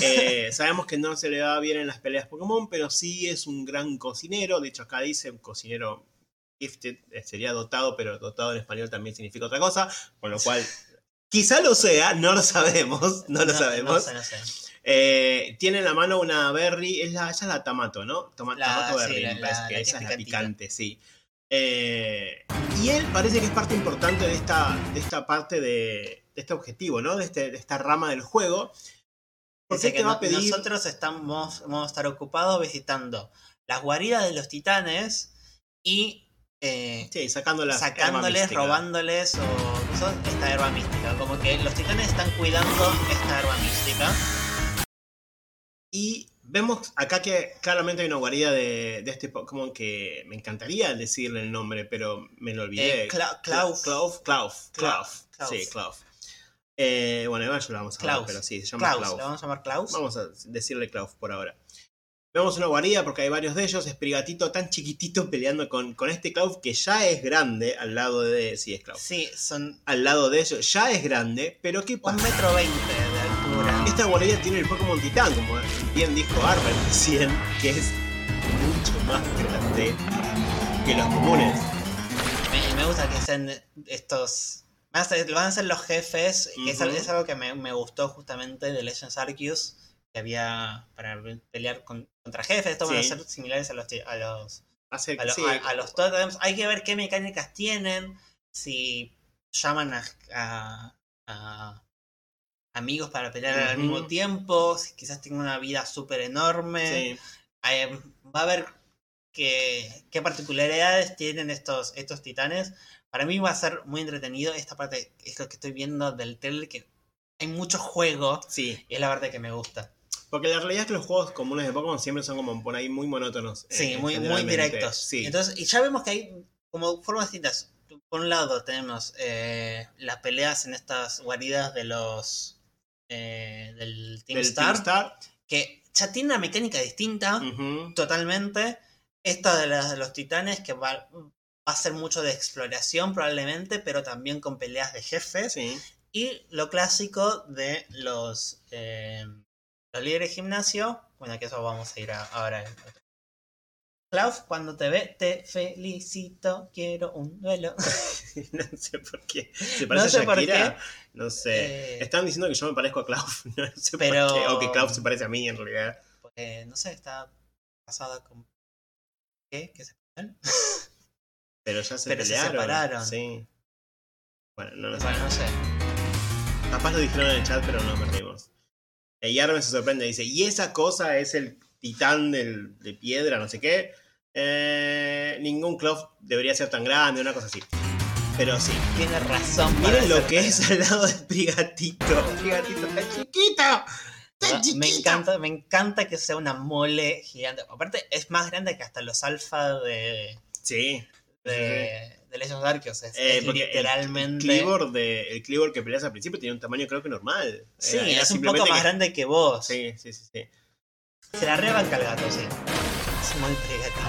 Eh, sabemos que no se le va bien en las peleas Pokémon, pero sí es un gran cocinero. De hecho, acá dice un cocinero gifted, eh, sería dotado, pero dotado en español también significa otra cosa. Con lo cual, quizá lo sea, no lo sabemos, no lo No, sabemos. No sé, no sé. Eh, tiene en la mano una berry, es la, esa es la Tamato, ¿no? Toma- La- Tamato sí, berry, la- me parece la- que la esa es la picante, sí. Eh, y él parece que es parte importante de esta, de esta parte de, de este objetivo, ¿no? De, este, de esta rama del juego. Porque él que va a pedir. nosotros estamos, vamos a estar ocupados visitando las guaridas de los titanes y eh, Sí, sacando la sacándoles, robándoles o esta herba mística. Como que los titanes están cuidando esta herba mística. Y vemos acá que claramente hay una guarida de, de este Pokémon que me encantaría decirle el nombre, pero me lo olvidé. Eh, Cla- Clauf. Clauf. Clauf. Clauf. Clauf. Sí, Clauf. Eh, bueno, igual yo lo vamos a Klaus. pero sí, se llama Klaus, Clauf. ¿le vamos a llamar Klaus? Vamos a decirle Klaus por ahora. Vemos una guarida porque hay varios de ellos. Es Prigatito tan chiquitito peleando con, con este Klaus que ya es grande al lado de. Sí, es Klaus. Sí, son Al lado de ellos ya es grande, pero ¿qué un pasa? metro veinte de altura. Esta guarida tiene el Pokémon Titán, como bien dijo Arben recién, que es mucho más grande que los comunes. Me, me gusta que sean estos. Van a ser, van a ser los jefes, que es algo que me, me gustó justamente de Legends Arceus, que había para pelear con- contra jefes. Estos van a ser similares a los, a los, Hace, a, lo- sí, a- a los totems. Hay que ver qué mecánicas tienen, si llaman a, amigos para pelear al mismo tiempo, si quizás tengan una vida súper enorme. sí. Eh, va a ver qué, qué particularidades tienen estos, estos titanes. Para mí va a ser muy entretenido. Esta parte es lo que estoy viendo del trailer que hay mucho juego Sí, y es la parte que me gusta. Porque la realidad es que los juegos comunes de Pokémon siempre son como por ahí muy monótonos. Sí, eh, muy, muy generalmente. directos. Sí, Entonces, y ya vemos que hay como formas distintas. Por un lado tenemos eh, las peleas en estas guaridas de los eh, del Team Del Star, Team Star. que ya tiene una mecánica distinta totalmente. Esta de, las de los titanes que va, va a ser mucho de exploración probablemente, pero también con peleas de jefes. Sí. Y lo clásico de los, eh, los líderes de gimnasio. Bueno, que eso vamos a ir a- ahora. en otro. Klaus, cuando te ve, te felicito, quiero un duelo. no sé por qué. ¿Se parece sé a Shakira? No sé. Eh, Están diciendo que yo me parezco a Klaus. No sé Pero- por qué. O que Klaus se parece a mí en realidad. porque, no sé, está casada con... ¿Qué? ¿Qué se pelean? Pero ya se Pero se pelearon. separaron. Sí. Bueno, no lo sé. Bueno, no sé. Capaz lo dijeron en el chat, pero no perdimos. Y Armen se sorprende, dice, y esa cosa es el titán del- de piedra, no sé qué. Eh, ningún club debería ser tan grande, una cosa así. Pero sí. Tiene razón. Miren lo que es al lado de Brigatito. Brigatito está chiquito. Está Me encanta, me encanta que sea una mole gigante. Aparte, es más grande que hasta los alfa de, Sí. de, de Legends of Arceus. Es, Eh, es literalmente. El Cleavor, de, el Cleavor que peleas al principio tenía un tamaño creo que normal. sí, Era- era es un poco más que- grande que vos. Sí, sí, sí, sí. Se la rebanca el gato, sí. Es muy pregatito.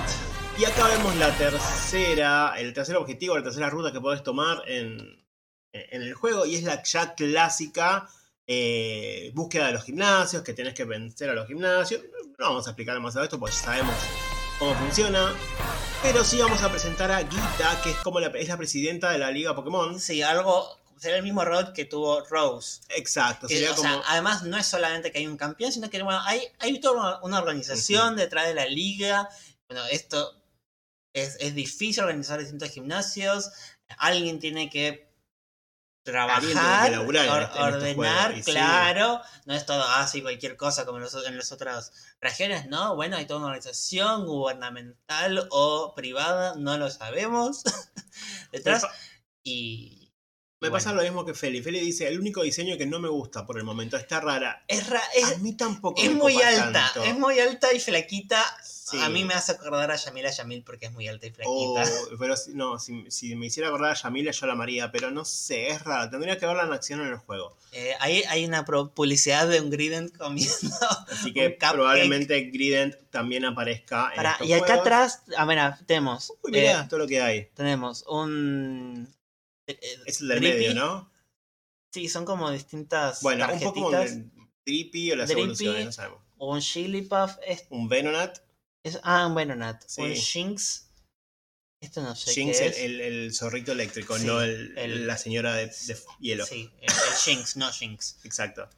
Y acá vemos la tercera, el tercer objetivo, la tercera ruta que podés tomar en, en el juego. Y es la ya clásica eh, búsqueda de los gimnasios, que tenés que vencer a los gimnasios. No vamos a explicar más de esto, porque ya sabemos cómo funciona. Pero sí vamos a presentar a Gita, que es como la, es la presidenta de la Liga Pokémon. Sí, algo. Sería el mismo rol que tuvo Rose. Exacto, Que, sería o como... sea, además no es solamente que hay un campeón, sino que bueno, hay, hay toda una, una organización detrás de la liga. Bueno, esto es, es difícil organizar distintos gimnasios. Alguien tiene que trabajar, que or- este- en ordenar, juegos, y sí. claro. No es todo así cualquier cosa como en, los- en las otras regiones, ¿no? Bueno, hay toda una organización gubernamental o privada, no lo sabemos. detrás. Me Y. Me bueno. pasa lo mismo que Feli. Feli dice, el único diseño que no me gusta por el momento, está rara. Es, ra- es, a mí tampoco Es me muy alta, tanto. es muy alta y flaquita. Sí. A mí me hace acordar a Yamila Yamil porque es muy alta y flaquita. Oh, pero si- no, si, si me hiciera acordar a Yamila, yo la amaría, pero no sé, es rara. Tendría que verla en acción en el juego. Eh, hay, hay una publicidad de un Grident comiendo. Así que probablemente Grident también aparezca en estos y acá juegos. atrás, ah, mira, tenemos. Uy, mirá, eh, todo lo que hay. tenemos un. eh, Es el del Drippy. medio, ¿no? Sí, son como distintas Bueno, un poco como tarjetitas. Drippy o las Drippy. evoluciones, no sabemos. Un Shillipuff. Es, Un Venonat. Es, ah, un Venonat. Sí. Un Shinx. Esto no sé Jinx, qué el, es. el- el zorrito eléctrico, Sí, no el, la señora de, de hielo. Sí, el, Shinx, no Shinx. Exacto.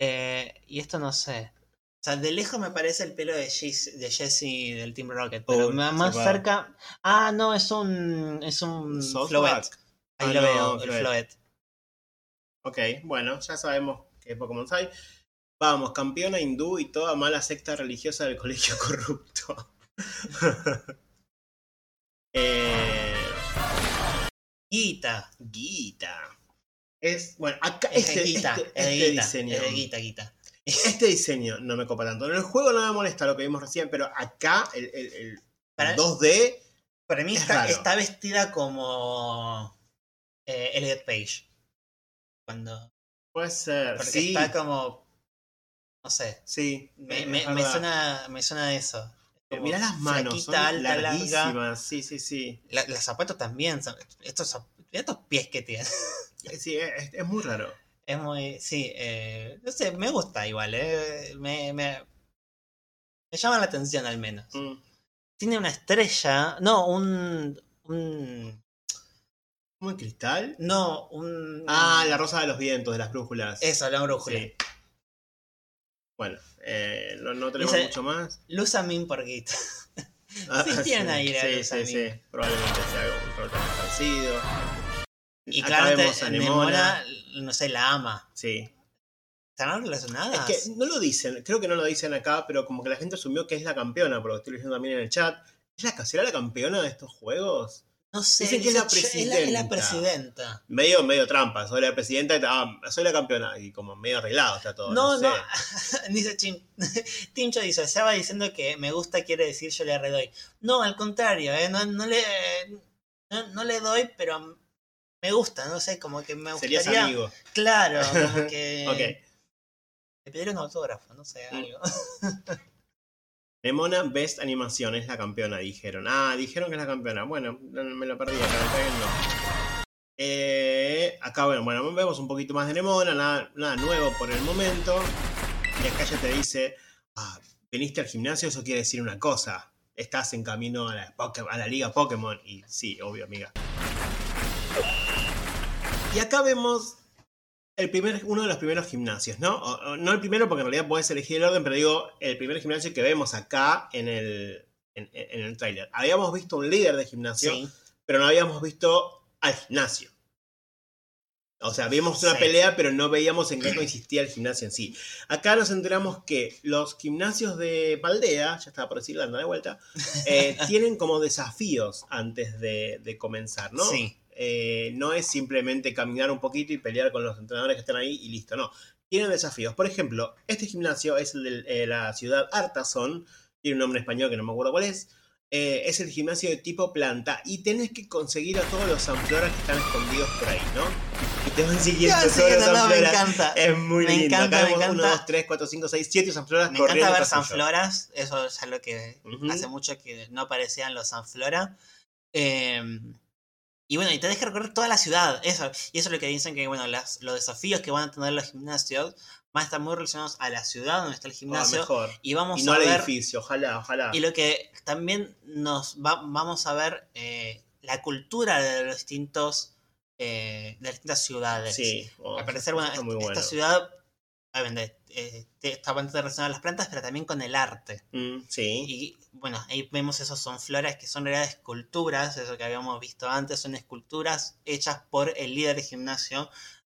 Eh, y esto no sé. O sea, de lejos me parece el pelo de Jesse, de Jesse del Team Rocket, pero Oh, más cerca. Ah, no, es un. Es un. Floet. Ahí Ah, lo no, veo, el Floet. Ok, bueno, ya sabemos que Pokémon hay. Vamos, campeona hindú y toda mala secta religiosa del colegio corrupto. eh, Guita. Guita. Es, bueno, acá Es este, Guita. este- es este Guita. diseño. Es Guita, Guita. Este diseño no me copa tanto. En el juego no me molesta lo que vimos recién, pero acá el, el- el Para- 2D Para mí Es está, está vestida como. Eh, Elliot Page. Cuando. puede ser. Porque Sí, está como. No sé. sí. Me, me, me suena, me suena eso. Como Mirá las manos, son alta, larga. larguísimas. Sí, sí, sí. La- los zapatos también. son- estos, mirá estos pies que tienen. Sí, es, es muy raro. Es muy. Sí, eh, no sé, me gusta igual, eh, me, me, me llama la atención al menos. Mm. Tiene una estrella. No, un. un ¿Como el cristal? no, un. Ah, la rosa de los vientos, de las brújulas. Eso, la brújula. Sí. Bueno, eh, no, no tenemos Dice- mucho más. Luz a mí por guita. Ah, Sí, tienen Sí, luz sí, a sí. Probablemente sea algún rol parecido. Y Acá vemos a no sé, la ama. Sí. ¿Están relacionadas? Es que no lo dicen, creo que no lo dicen acá, pero como que la gente asumió que es la campeona, por lo que estoy leyendo también en el chat. ¿Es la, ¿Será la campeona de estos juegos? No sé, Dicen que es la "Yo- es la, es la presidenta". presidenta. Medio, medio trampa. Soy la presidenta, ah, soy la campeona. Y como medio arreglado está todo. No, No, no. dice Chin- Tincho dice, estaba diciendo que me gusta quiere decir yo le redoy. No, al contrario, ¿eh? no, no le no, no le doy, pero me gusta, no sé, como que me gustaría. Serías amigo. Claro, como que Ok. le pidieron un autógrafo, no sé, Mm. algo. Nemona Best Animación es la campeona, dijeron. Ah, dijeron que es la campeona. Bueno, no, me lo perdí acá, no. Eh, acá, bueno, bueno, vemos un poquito más de Nemona, nada, nada nuevo por el momento. Y acá ya te dice, ah, veniste al gimnasio, eso quiere decir una cosa. Estás en camino a la liga Pokémon. Y sí, obvio, amiga. Y acá vemos el primer, uno de los primeros gimnasios, ¿no? O- o no el primero porque en realidad puedes elegir el orden, pero digo, el primer gimnasio que vemos acá en el, en, en el tráiler. Habíamos visto un líder de gimnasio, Sí, pero no habíamos visto al gimnasio. O sea, vimos una Sí. pelea, pero no veíamos en qué consistía el gimnasio en sí. Acá nos enteramos que los gimnasios de Paldea, ya estaba por decirlo, anda de vuelta, eh, tienen como desafíos antes de, de comenzar, ¿no? sí. Eh, no es simplemente caminar un poquito y pelear con los entrenadores que están ahí y listo, no. Tienen desafíos. Por ejemplo, este gimnasio es el de eh, la ciudad Artason, tiene un nombre español que no me acuerdo cuál es. Eh, es el gimnasio de tipo planta y tenés que conseguir a todos los Sanfloras que están escondidos por ahí, ¿no? Y te van siguiendo todos los no, me encanta. Es muy Me lindo. encanta, Acá me vemos 1, encanta. 2, 3, 4, 5, 6, 7 Sanfloras Me corriendo. encanta ver. Sanfloras, eso es lo que hace mucho que no aparecían los Sanflora. Eh, y bueno, y te deja recorrer toda la ciudad, eso. Y eso es lo que dicen que, bueno, las, los desafíos que van a tener los gimnasios van a estar muy relacionados a la ciudad donde está el Ah, gimnasio. y vamos Y no a al ver. edificio, ojalá, ojalá. Y lo que también nos va- vamos a ver eh, la cultura de los distintos eh, de las distintas ciudades. Sí, oh, Al parecer, bueno, esta bueno. ciudad obviamente, eh, te- está bastante relacionada a las plantas, pero también con el arte. Mm, sí. Y bueno, ahí vemos esos son flores que son en realidad esculturas, eso que habíamos visto antes, son esculturas hechas por el líder de gimnasio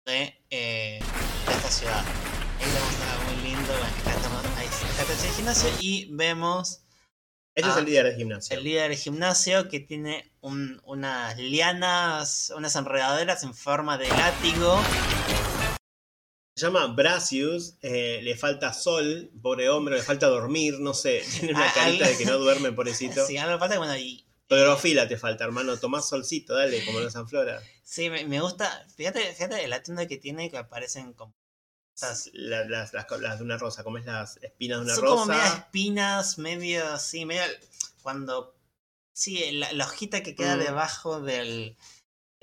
de, eh, de esta ciudad. Ahí vemos algo muy lindo, bueno, acá estamos, ahí está el gimnasio y vemos Este es el líder de gimnasio. el líder del gimnasio que tiene un- unas lianas, unas enredaderas en forma de látigo. Se llama Brasius, eh, le falta sol, pobre hombre, le falta dormir, no sé. Tiene una Ah, carita al- de que no duerme, pobrecito. Sí, algo falta, bueno, y Clorofila te falta, hermano. Tomás solcito, dale, como los Sanflora. sí, me, me gusta, fíjate, fíjate la tienda que tiene que aparecen como La- las, las, las de una rosa, como es las espinas de una Son como medio rosa. espinas, medio así, medio. Cuando. Sí, la, la hojita que queda Mm. debajo del,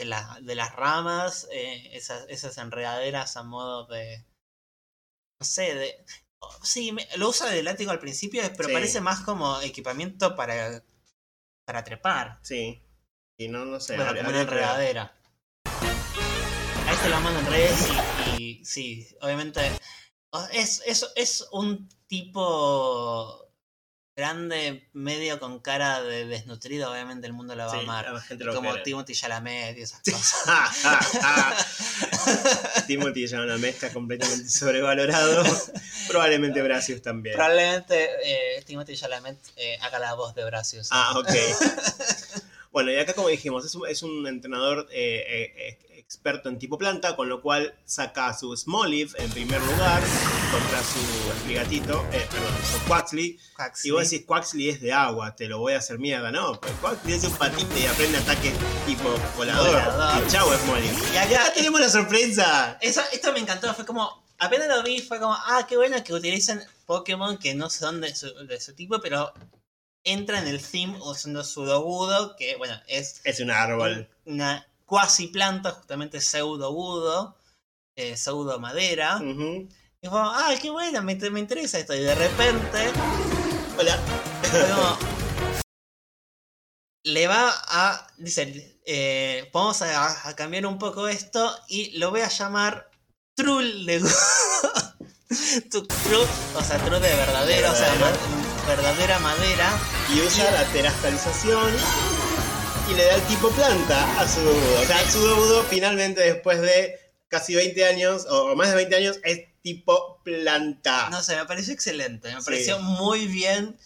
de, la- de las ramas, eh, esas, esas enredaderas a modo de. No sé, de. oh, Sí, me- lo usa de látigo al principio, pero Sí. parece más como equipamiento para. para trepar. Sí. Y no, no sé. Bueno, como una enredadera. Ahí te lo mando en redes y, y sí, obviamente es, es, es un tipo grande, medio con cara de desnutrido, obviamente el mundo lo va Sí, a amar. la gente lo Como quiere. Timothy Chalamet y esas cosas. Timothy una mezcla completamente sobrevalorado. Probablemente Brasius también. Probablemente eh, Timothy Chalamet eh, haga la voz de Brasius. Ah, ok. bueno, y acá como dijimos, es un, es un entrenador eh, eh, experto en tipo planta, con lo cual saca a su Smoliv en primer lugar contra su Sprigatito, eh, perdón, su Quaxley. Huxley. Y vos decís, Quaxley es de agua, te lo voy a hacer mierda. No, pues Quaxley es un patito y aprende ataques tipo volador. Volador. Y chau, Smoliv. Y acá tenemos la sorpresa. Eso, esto me encantó, fue como, apenas lo vi, fue como, ah, qué bueno que utilicen Pokémon que no son de su, de su tipo, pero entra en el theme usando Sudobudo, que bueno, es Es un árbol. una cuasi planta, justamente pseudobudo, eh, pseudo madera. Ujú. Y fue como, ah, qué bueno, me, me interesa esto. Y de repente, Hola. como, le va a, dice, eh, vamos a, a cambiar un poco esto y lo voy a llamar Trull de True, o sea, true de verdadero, o sea, Verdadero. ma- verdadera madera. Y usa la terastalización y le da el tipo planta a Sudobudo. O sea, Sudobudo finalmente después de casi 20 años, o más de 20 años, es tipo planta. No sé, me pareció excelente, me Sí. pareció muy bien.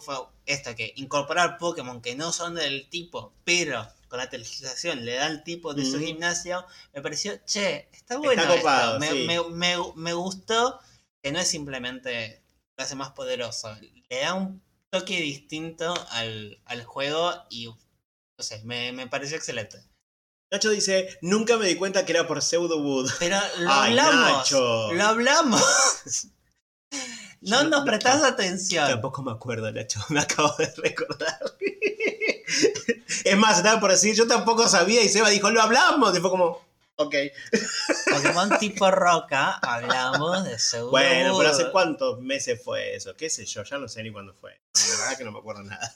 Fue esto que incorporar Pokémon que no son del tipo, pero con la televisación le da el tipo de su gimnasio, me pareció, che, está bueno. Está esto, copado, me, sí. me- me- me gustó que no es simplemente lo hace más poderoso, le da un toque distinto al, al juego y no sé, me, me pareció excelente. Nacho dice, nunca me di cuenta que era por Pseudo Wood. Pero lo Ay, hablamos, Nacho. lo hablamos. No Yo- nos no- prestas atención. Tampoco me acuerdo, Nacho, me acabo de recordar. es más, estaba por decir, yo tampoco sabía y Seba dijo, lo hablamos. Y fue como, ok. Pokémon tipo roca, hablamos de Pseudo Bueno, pero ¿hace cuántos meses fue eso? ¿Qué sé yo? Ya no sé ni cuándo fue. La verdad que no me acuerdo nada.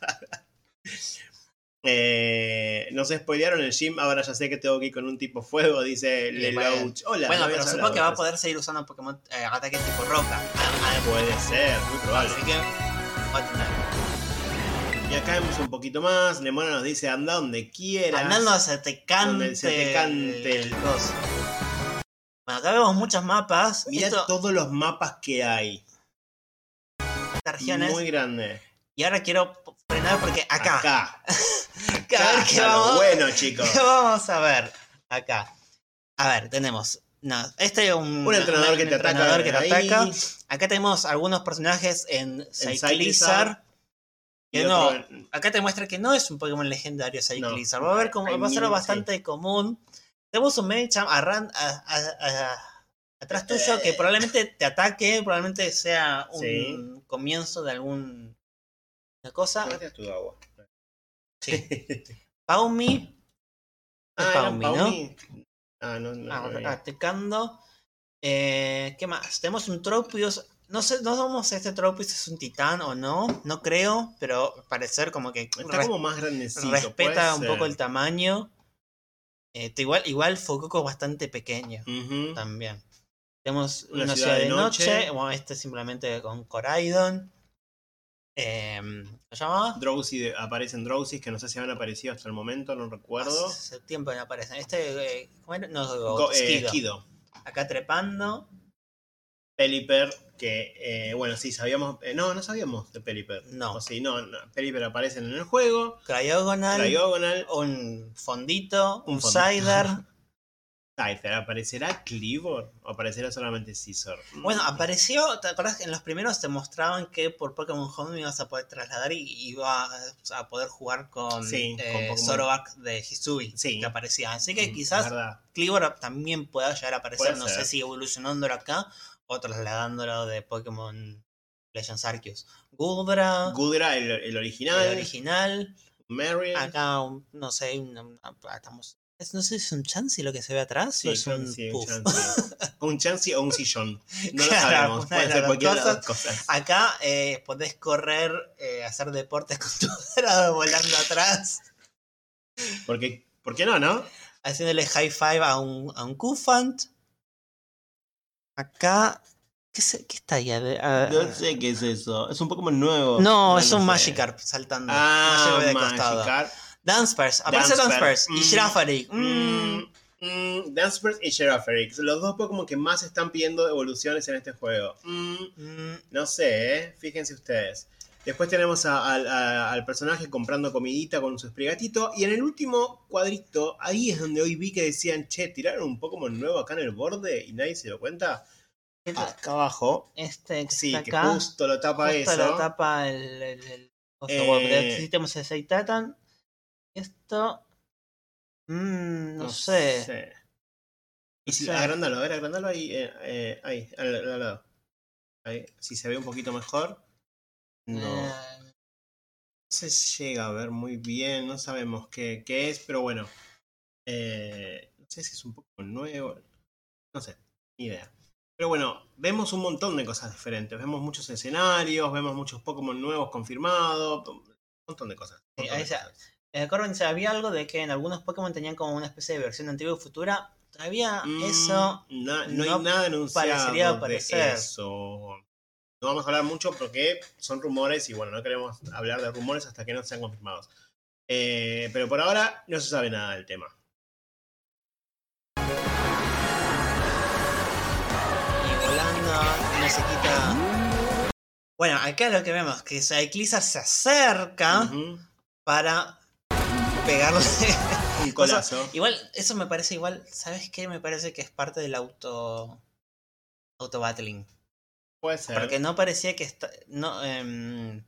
Eh, nos spoilearon el gym, ahora ya sé que tengo que ir con un tipo fuego, dice bueno. Lelouch. Hola, Bueno, no pero supongo que va a poder seguir usando Pokémon eh, ataque tipo roca. Ah. Puede ser, muy probable. Así que va a tener. Y acá vemos un poquito más. Lemona nos dice, anda donde quieras. Andando se te cante, Donde se te cante el el- coso. Bueno, acá vemos muchos mapas. Mira Esto, todos los mapas que hay. regiones. Muy grande. Y ahora quiero porque acá. Acá. acá, a ver Acá qué vamos, bueno, chicos. qué vamos a ver. Acá. A ver, tenemos. No, este es un, Un entrenador que te ataca. entrenador que te ahí. ataca. Acá tenemos algunos personajes en Cyclizar. Que no, en- acá te muestra que no es un Pokémon legendario Cyclizar. va a ver como va a ser mil, bastante común. Tenemos un Medicham a- a- a- atrás tuyo que probablemente te ataque, probablemente sea un Sí. comienzo de algún una cosa. Gracias tu agua. Sí. Paumi. Es Ah, Paumi, ¿era ¿no? Paumi? Ah, no, no. Ah, no atacando. Eh, ¿Qué más? Tenemos un Tropius. No sé, no sabemos si este Tropius es un titán o no. No creo, pero parecer como que Está como más grandecito. respeta un ser. poco el tamaño. Eh, te- igual, igual es bastante pequeño también. Tenemos Una una, ciudad de noche. noche. Bueno, este simplemente con Coraidon. Eh, ¿Lo llamaba? Drowsy, aparecen Drowsys que no sé si han aparecido hasta el momento, no recuerdo. Hace tiempo que no aparecen. Este, eh, ¿cómo era? No, Go- eh. Acá trepando. Pelipper, que, eh, bueno, sí, sabíamos. eh, no, no sabíamos de Pelipper. No. O sí, no, no. Pelipper aparecen en el juego. Cryogonal. Diagonal. un fondito. Un Un, fondito. Scyther, ¿aparecerá Cleavor o aparecerá solamente Scizor? Mm. Bueno, apareció, ¿te acuerdas que en los primeros te mostraban que por Pokémon Home ibas a poder trasladar y ibas a poder jugar con, Sí, eh. Zoroark de Hisui, Sí. que aparecía. Así que Mm, quizás. Cleaver también pueda llegar a aparecer, Puede no ser. sé si evolucionándolo acá o trasladándolo de Pokémon Legends Arceus. Gudra, Gudra, el, el original. el original, Marion. acá, no sé, estamos... No sé si es un Chansey lo que se ve atrás Sí, o es un puff. Un Chansey o un sillón. No lo sabemos. Puede de ser cualquiera de las cosas. Acá eh, podés correr, eh, hacer deportes con tu grado volando atrás, Porque, ¿Por qué no, no? haciéndole high five a un, a un Kufant. Acá. ¿Qué, se- qué está ahí? a- No sé qué es eso. Es un Pokémon nuevo. No, es no un sé. Magikarp saltando. Ah, Magikarp Dancepers, aparece. Dancepers y Mm. Girafarig. Mm. Mm, mm, Dancepers y Sheraferix. Los dos Pokémon que más están pidiendo evoluciones en este juego. Mm, Mm, no sé, ¿eh? Fíjense ustedes. Después tenemos a- al- a- al personaje comprando comidita con su esprigatito. Y en el último cuadrito, ahí es donde hoy vi que decían, che, tiraron un Pokémon nuevo acá en el borde y nadie se dio cuenta. Acá abajo. Este que Sí, que justo lo tapa justo eso. lo tapa el. el, el coso, Eh, bueno, aquí tenemos. Esto. mm, no, sé. Y si, sé. agrándalo, a ver, agrándalo ahí, eh, eh, ahí, al, al lado. Ahí, si se ve un poquito mejor. No, Eh, no se llega a ver muy bien, no sabemos qué, qué es, pero bueno. Eh, no sé si es un poco nuevo. No sé, ni idea. Pero bueno, vemos un montón de cosas diferentes. Vemos muchos escenarios, vemos muchos Pokémon nuevos confirmados, un montón de cosas. montón de cosas. Eh, Corben, se había algo de que en algunos Pokémon tenían como una especie de versión antigua y futura. Todavía Mm, eso. na- no, hay no nada anunciado parecería de aparecer. eso. No vamos a hablar mucho porque son rumores y bueno, no queremos hablar de rumores hasta que no sean confirmados. Eh, pero por ahora no se sabe nada del tema. Y volando no se quita. Bueno, acá lo que vemos que Cyclizar se acerca para pegarle un colazo. Igual, eso me parece igual, ¿sabes qué? Me parece que es parte del auto. auto battling. Puede ser. Porque no parecía que está. No, em,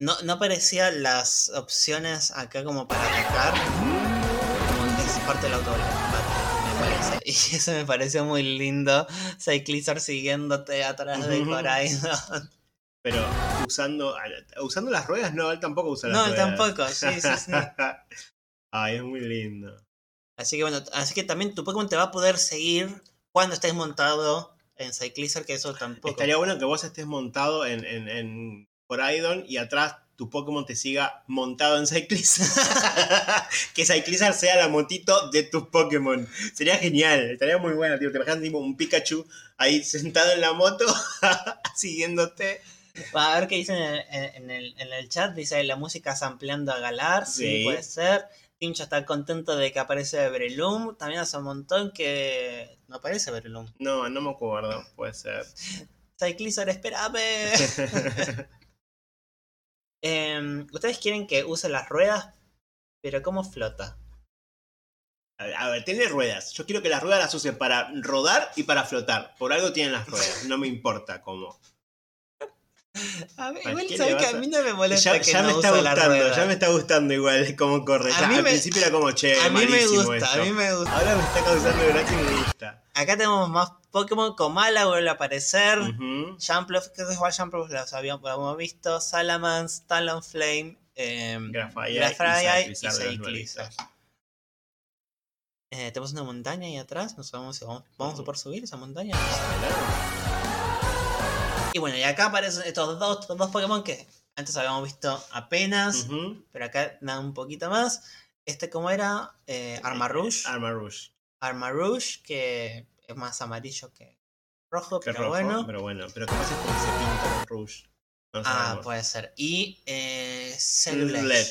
no, no parecía las opciones acá como para atacar. Como que es parte del auto battling, me parece. Y eso me pareció muy lindo. Cyclizar siguiéndote atrás de. Coraidon. Pero usando, usando las ruedas, no, él tampoco usa las No, él ruedas. tampoco, sí, sí, sí. Ay, es muy lindo. Así que bueno, así que también tu Pokémon te va a poder seguir cuando estés montado en Cyclizar, que eso tampoco. Estaría bueno que vos estés montado en, en, en y atrás tu Pokémon te siga montado en Cyclizar. que Cyclizar sea la motito de tus Pokémon. Sería genial, estaría muy bueno, tío. Te imaginas tipo un Pikachu ahí sentado en la moto, siguiéndote. Va a ver qué dicen en el, en el, en el chat. Dice la música sampleando a Galar. Sí, Sí. puede ser. Tincho está contento de que aparece Breloom. También hace un montón que no aparece Breloom. No, no me acuerdo, puede ser. Cyclizar, espérame. Em, Ustedes quieren que use las ruedas, pero ¿cómo flota? A ver, a ver, tiene ruedas. Yo quiero que las ruedas las use para rodar y para flotar. Por algo tienen las ruedas. No me importa cómo. A mí, ¿Para igual sabes que a- a mí no me molesta Ya, que ya no me está gustando, ya me está gustando igual cómo corre. A Ya, mí al me- principio era como, che, A mí me gusta, esto. a mí me gusta. Ahora me está causando gracia y me gusta. Acá tenemos más Pokémon. Comala vuelve a aparecer. Jumpluff, que es igual Jumpluff los habíamos, visto. Salamence, Talonflame, eh, Grafaiai Grafaiai y Cyclizar. Eh, tenemos una montaña ahí atrás. No sabemos si vamos, vamos a poder subir esa montaña. Y bueno, y acá aparecen estos dos, estos dos Pokémon que antes habíamos visto apenas. Pero acá dan un poquito más. Este, como era? Eh, Armarouge. Armarouge. Armarouge, que es más amarillo que rojo, pero rojo, bueno. pero bueno. Pero capaz es porque se pinta con rouge. No Ah, sabemos. puede ser. Y eh, Cerulege.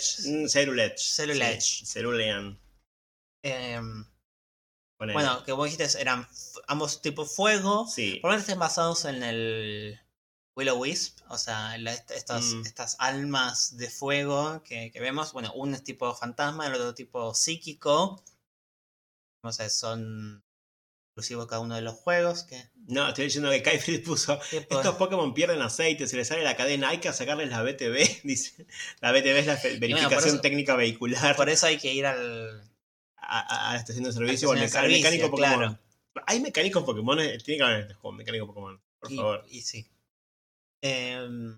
Cerulege. Mm, Cerulege. Cerulean. Em, bueno, que vos dijiste eran ambos tipos fuego. Sí. Probablemente estén basados en el Willow Wisp, o sea, la- est- estas, Mm. estas almas de fuego que, que vemos. Bueno, uno es tipo fantasma, el otro tipo psíquico. No sé, son exclusivos cada uno de los juegos. Que, No, estoy diciendo que Kaifield puso. que pues, Estos Pokémon pierden aceite, se les sale la cadena, hay que sacarles la BTV. Dice. La BTV es la verificación eso- técnica vehicular por eso hay que ir al. a, a- la estación de servicio o al, mecánico Pokémon. claro. ¿Hay mecánicos Pokémon? Tiene que haber este juego, mecánico Pokémon. Por y, favor. y sí. Em,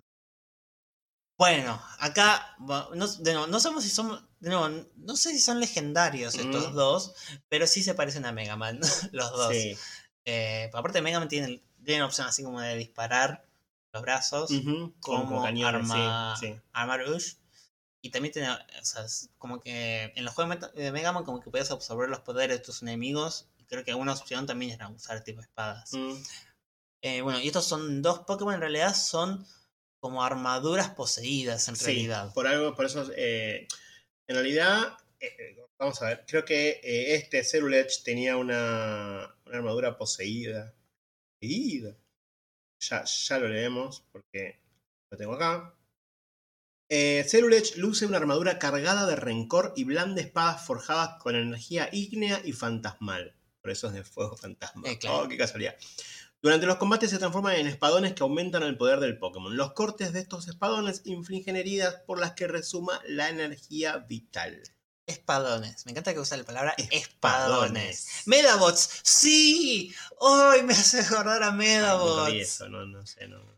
bueno, acá no, de nuevo, no sabemos si son. De nuevo, no sé si son legendarios estos Mm. dos, pero sí se parecen a Mega Man, los dos. Sí. Eh, aparte, Mega Man tiene, tiene la opción así como de disparar los brazos, Ujú, como cañones, arma, sí, sí. arma Rouge. Y también tiene, o sea, como que en los juegos de Mega Man como que puedes absorber los poderes de tus enemigos. Y creo que una opción también era usar tipo espadas. Mm, Eh, bueno, y estos son dos Pokémon, en realidad son como armaduras poseídas en sí, realidad. por algo, por eso. eh, en realidad, eh, vamos a ver, creo que este Cerulege tenía una, una armadura poseída. Poseída. Ya, ya lo leemos porque lo tengo acá. Eh, Cerulege luce una armadura cargada de rencor y blanda espadas forjadas con energía ígnea y fantasmal. Por eso es de fuego fantasma. Eh, claro. Oh, qué casualidad. Durante los combates se transforman en espadones que aumentan el poder del Pokémon. Los cortes de estos espadones infligen heridas por las que resuma la energía vital. Espadones. Me encanta que usa la palabra espadones. Espadones. Medabots. Sí. ¡Ay! me hace acordar a Ay, Medabots. nunca vi eso, no, no sé, no.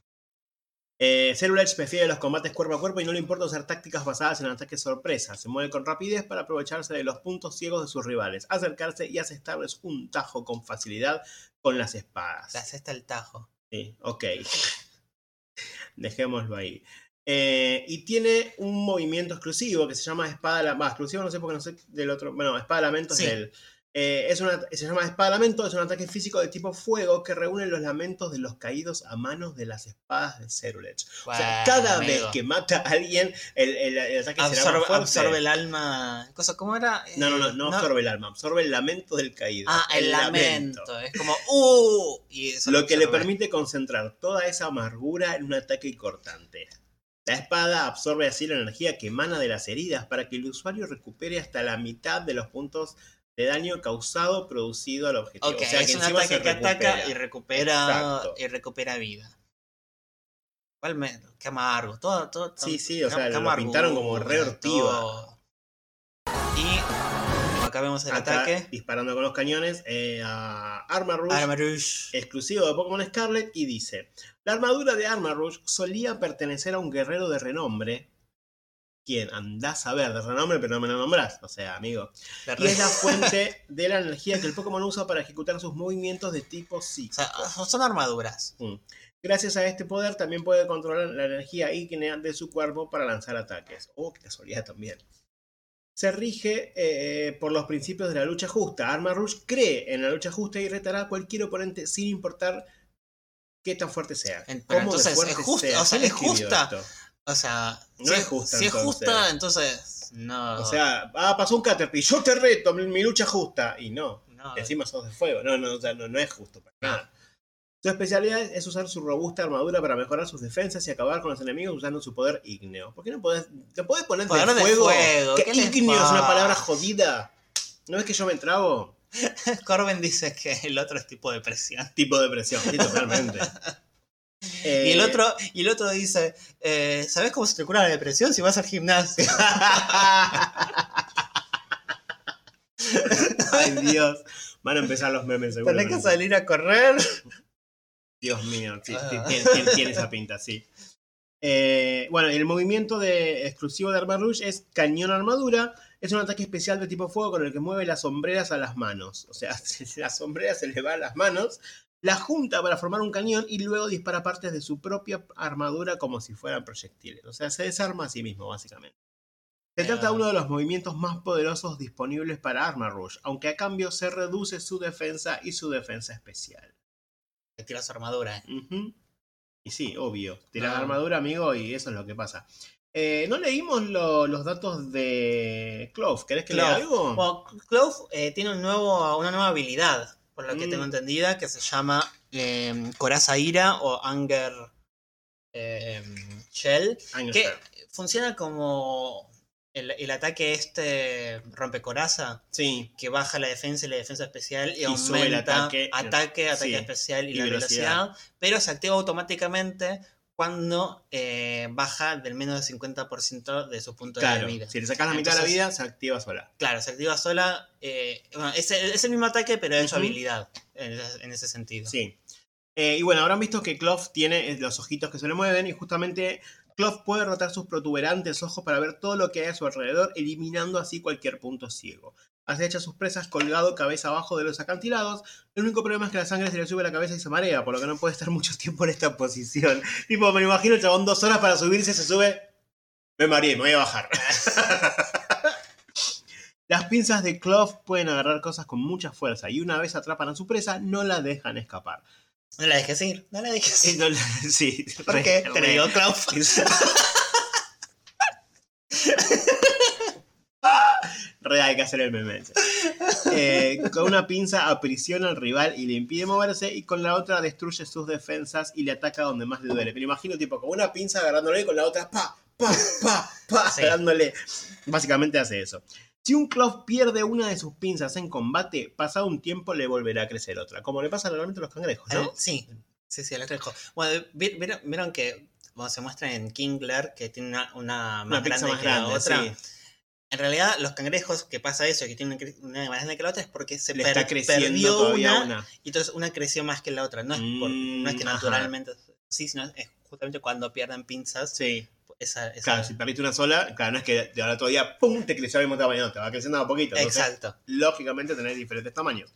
Eh, prefiere los combates cuerpo a cuerpo y no le importa usar tácticas basadas en ataques sorpresa. Se mueve con rapidez para aprovecharse de los puntos ciegos de sus rivales, acercarse y asestarles un tajo con facilidad con las espadas. Le hace hasta el tajo. Sí, ok. Dejémoslo ahí. Eh, y tiene un movimiento exclusivo que se llama Espada Lamento. exclusivo no sé porque no sé del otro. Bueno, Espada Lamento Sí. es del. Eh, es una, se llama Espada Lamento, es un ataque físico de tipo fuego que reúne los lamentos de los caídos a manos de las espadas de Cerulege. O sea, cada amigo. vez que mata a alguien, el, el- el ataque será absorbe, más fuerte. absorbe el alma. Cosa, ¿Cómo era? No, no, no, Eh, no absorbe el alma, absorbe el lamento del caído. Ah, el, lamento. Es como, ¡uh! Y eso Lo que le permite concentrar toda esa amargura en un ataque cortante. La espada absorbe así la energía que emana de las heridas para que el usuario recupere hasta la mitad de los puntos de daño causado producido al objetivo. O sea, es que un encima ataque que ataca y recupera, Exacto. y recupera vida. ¿Cuál me... Qué amargo. Todo, todo, Sí, sí, o sea, lo pintaron como re ortiva. Y acá vemos el Acá, ataque. disparando con los cañones eh, a Armor Rush, Arma Rouge. exclusivo de Pokémon Scarlet, y dice: La armadura de Armor Rush solía pertenecer a un guerrero de renombre. ¿Quién? Andás a ver, de renombre, pero no me lo nombrás. O sea, amigo. Y es la fuente de la energía que el Pokémon usa para ejecutar sus movimientos de tipo O psíquico. sea, son armaduras. Mm. Gracias a este poder también puede controlar la energía ígnea de su cuerpo para lanzar ataques. Oh, qué casualidad también. Se rige eh, por los principios de la lucha justa. Arma Rouge cree en la lucha justa y retará a cualquier oponente sin importar qué tan fuerte sea. Pero entonces, ¿es justa? O sea, ¿Quién ¿es justa? O sea, No si es justa, Si es entonces. justa, entonces no. O sea, ah, pasó un Caterpie, yo te reto, mi, lucha justa. Y no, no. encima sos de fuego. No, no, o sea, no, no es justo para nada. Su especialidad es usar su robusta armadura para mejorar sus defensas y acabar con los enemigos usando su poder ígneo. ¿Por qué no podés, te podés poner Poder de de fuego? fuego, ¿qué ígneo es una palabra jodida. ¿No ves que yo me trabo? Corbin dice que el otro es tipo de presión. Tipo de presión, sí, totalmente. Y el Eh, otro, y el otro dice, eh, ¿sabes cómo se te cura la depresión si vas al gimnasio? Ay, Dios. Van a empezar los memes, seguro. Tenés que salir a correr. Dios mío, sí, Ah. tiene, tiene- tiene esa pinta, sí. Eh, bueno, el movimiento de, exclusivo de Arma Rouge es cañón armadura. Es un ataque especial de tipo fuego con el que mueve las sombreras a las manos. O sea, las sombreras se le van a las manos, la junta para formar un cañón y luego dispara partes de su propia armadura como si fueran proyectiles. O sea, se desarma a sí mismo, básicamente. Se trata de uno de los movimientos más poderosos disponibles para Arma Rouge, aunque a cambio se reduce su defensa y su defensa especial. Te tira su armadura. Ujú. Y sí, obvio. Tiras No. armadura, amigo, y eso es lo que pasa. Eh, no leímos lo- los datos de Clove. ¿Querés que lea algo? Bueno, Clove eh, tiene un nuevo, una nueva habilidad, por lo que Mm. tengo entendida, que se llama eh, Coraza Ira o Anger eh, Shell, que funciona como el, el ataque este rompecoraza, Sí, que baja la defensa y la defensa especial y, Y aumenta sube el ataque. ataque, ataque Sí. especial y, Y la velocidad. velocidad. pero se activa automáticamente cuando eh, baja del menos del 50% de su punto de claro. vida. Si le sacas la mitad de la vida, se activa sola. Claro, se activa sola. eh, bueno, es, el- es el mismo ataque, pero es su habilidad en, ese- en ese sentido. Sí. Eh, y bueno, habrán visto que Clove tiene los ojitos que se le mueven y justamente Clove puede rotar sus protuberantes ojos para ver todo lo que hay a su alrededor, eliminando así cualquier punto ciego. Acecha a sus presas colgado cabeza abajo de los acantilados. El único problema es que la sangre se le sube a la cabeza y se marea, por lo que no puede estar mucho tiempo en esta posición. Tipo, me imagino el chabón dos horas para subirse, se sube. Me mareé, me voy a bajar. Las pinzas de Clove pueden agarrar cosas con mucha fuerza y una vez atrapan a su presa, no la dejan escapar. No la dejes ir, no la dejes Sí, ir. no la- sí, ¿Por qué? Te lo digo, Clau. Re hay que hacer el meme. Eh, con una pinza aprisiona al rival y le impide moverse y con la otra destruye sus defensas y le ataca donde más le duele. Me lo imagino tipo con una pinza agarrándole y con la otra pa, pa, pa, pa, Sí. dándole. Básicamente hace eso. Si un Clove pierde una de sus pinzas en combate, pasado un tiempo le volverá a crecer otra. Como le pasa normalmente a los cangrejos, ¿no? Sí, sí, sí, la dejo. Bueno, vi- vieron, vieron que bueno, se muestra en Kingler que tiene una, una más Una grande más que grande, la otra. sí. En realidad, los cangrejos que pasa eso, que tienen una, más grande que la otra, es porque se per- está creciendo perdió una, una. y entonces una creció más que la otra. No es, por- no es que Mm, ajá. naturalmente sí, sino es justamente cuando pierden pinzas. Sí. Esa, esa- Claro, si perdiste una sola, claro, no es que de ahora todavía ¡pum! te creció al mismo tamaño, te va creciendo a poquito. Entonces, Exacto. lógicamente tenés diferentes tamaños.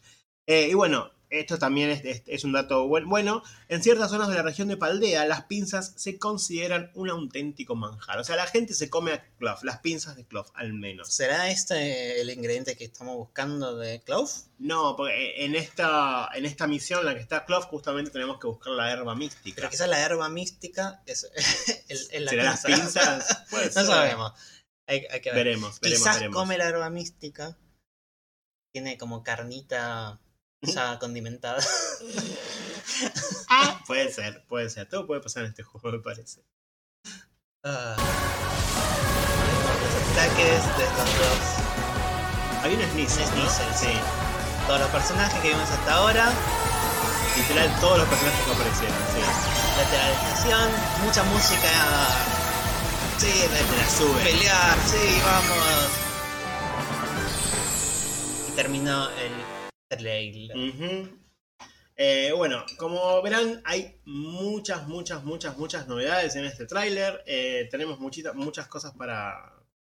Eh, y bueno, esto también es, es- es un dato buen- bueno. En ciertas zonas de la región de Paldea, las pinzas se consideran un auténtico manjar. O sea, la gente se come a Clove, las pinzas de Clove, al menos. ¿Será este el ingrediente que estamos buscando de Clove? No, porque en esta, en esta misión en la que está Clove, justamente tenemos que buscar la herba mística. Pero quizás la herba mística es, es la ¿Será las pinza. pinzas? No sabemos. Hay, hay que ver. Veremos, veremos, Quizás veremos. come la herba mística. Tiene como carnita ya condimentada. Puede ser, puede ser. Todo puede pasar en este juego, me parece. Ah. los ataques de estos dos. Hay un Sneasel, ¿no? Sneasel, sí. Todos los personajes que vimos hasta ahora. Literal, todos los personajes que aparecieron, sí. Lateralización, mucha música. Sí, de la sube. pelear, sí, vamos. Y terminó el trailer. Eh, bueno, como verán, hay muchas, muchas, muchas, muchas novedades en este tráiler. Eh, tenemos muchita- muchas cosas para,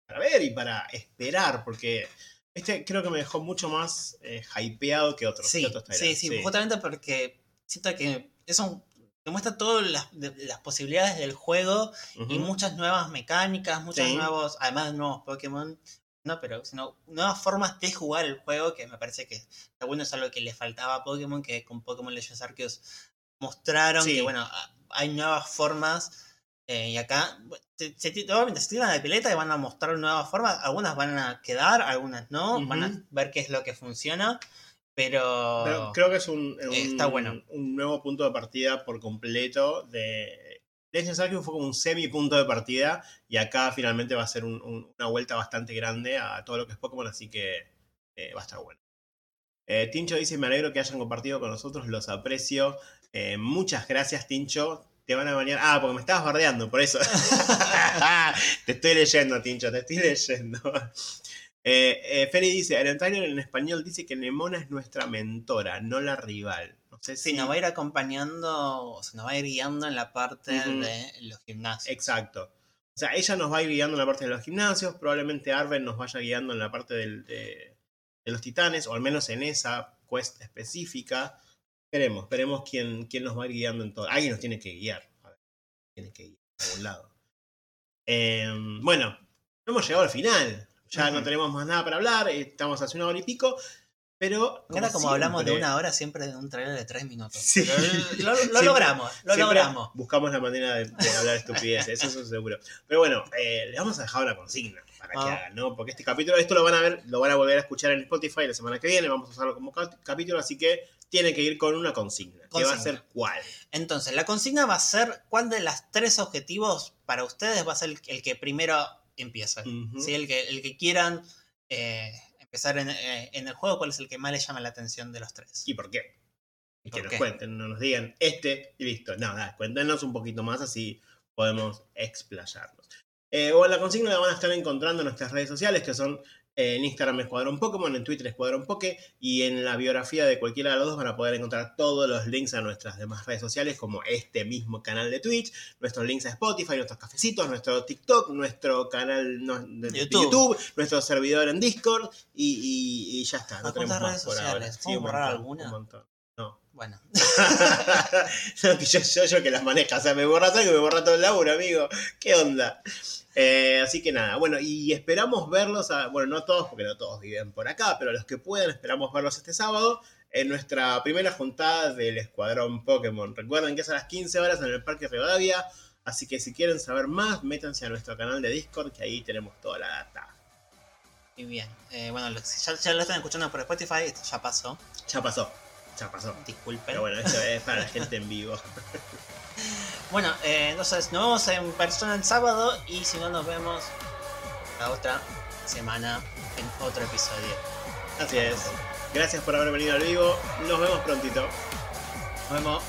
para ver y para esperar, porque este creo que me dejó mucho más eh, hypeado que otros. Sí, que otros sí, justamente porque siento que es un, te muestra todas las, de- las posibilidades del juego y muchas nuevas mecánicas, muchos Sí. nuevos, además de nuevos Pokémon, no, pero sino nuevas formas de jugar el juego que me parece que está bueno, es algo que le faltaba a Pokémon, que con Pokémon Legends Arceus mostraron Sí. que bueno, a- hay nuevas formas eh, y acá se, se, obviamente se tiran la pileta y van a mostrar nuevas formas, algunas van a quedar, algunas no, van a ver qué es lo que funciona, pero, Pero creo que es un, un- Está bueno. un nuevo punto de partida por completo de... Legends Arceus fue como un semi punto de partida y acá finalmente va a ser un- un- una vuelta bastante grande a todo lo que es Pokémon, así que eh, va a estar bueno. Eh, Tincho dice, me alegro que hayan compartido con nosotros, los aprecio. Eh, muchas gracias, Tincho. Te van a bañar. Ah, porque me estabas bardeando, por eso. te estoy leyendo, Tincho, te estoy leyendo. Eh, Feli dice, el trailer en español dice que Nemona es nuestra mentora, no la rival. No sé si... Sí, nos va a ir acompañando, o sea, nos va a ir guiando en la parte de los gimnasios. Exacto. O sea, ella nos va a ir guiando en la parte de los gimnasios, probablemente Arven nos vaya guiando en la parte del- de, de los titanes, o al menos en esa quest específica. Veremos, veremos quién, quién nos va a ir guiando en todo. Alguien nos tiene que guiar. A ver, tiene que ir a algún lado. Eh, bueno, hemos llegado al final. Ya no tenemos más nada para hablar, estamos hace una hora y pico, pero... Ahora como hablamos de una hora, siempre de un trailer de tres minutos. Sí. Pero lo, logramos, lo logramos. Buscamos la manera de, de hablar estupideces, eso es seguro. Pero bueno, eh, le vamos a dejar una consigna para que Ah. hagan, ¿no? Porque este capítulo, esto lo van a ver, lo van a volver a escuchar en Spotify la semana que viene, vamos a usarlo como cap- capítulo, así que tiene que ir con una consigna. ¿Qué va a ser cuál? Entonces, la consigna va a ser cuál de las tres objetivos para ustedes va a ser el, el que primero empieza. ¿sí? el, que, el que quieran eh, empezar en, eh, en el juego, cuál es el que más les llama la atención de los tres. ¿Y por qué? Y que ¿Por nos cuenten, no nos digan este y listo. No, nada, cuéntenos un poquito más así podemos explayarnos. Eh, bueno, la consigna la van a estar encontrando en nuestras redes sociales que son en Instagram Escuadrón Pokémon, en Twitter Escuadrón Poké y en la biografía de cualquiera de los dos van a poder encontrar todos los links a nuestras demás redes sociales como este mismo canal de Twitch, nuestros links a Spotify, nuestros cafecitos, nuestro TikTok, nuestro canal no, de, YouTube. YouTube, nuestro servidor en Discord y, y- y ya está. No ¿A tenemos cuántas más redes por ahora. sociales? Sí, ¿Podemos un borrar montón, alguna? un montón. No. Bueno, No, que yo, yo, yo que las maneja, o sea, me borra algo y me borra todo el laburo, amigo. ¿Qué onda? Eh, así que nada, bueno, y esperamos verlos, a- bueno, no todos, porque no todos viven por acá, pero los que puedan, esperamos verlos este sábado en nuestra primera juntada del Escuadrón Pokémon. Recuerden que es a las 15 horas en el Parque Rivadavia, así que si quieren saber más, métanse a nuestro canal de Discord, que ahí tenemos toda la data. muy bien. Eh, bueno, ya, ya lo están escuchando por Spotify, esto ya pasó. Ya pasó, ya pasó. Disculpen. Pero bueno, esto es para la gente en vivo. Bueno, eh, entonces nos vemos en persona el sábado y si no nos vemos la otra semana en otro episodio. Así es. Gracias por haber venido al vivo. Nos vemos prontito. Nos vemos.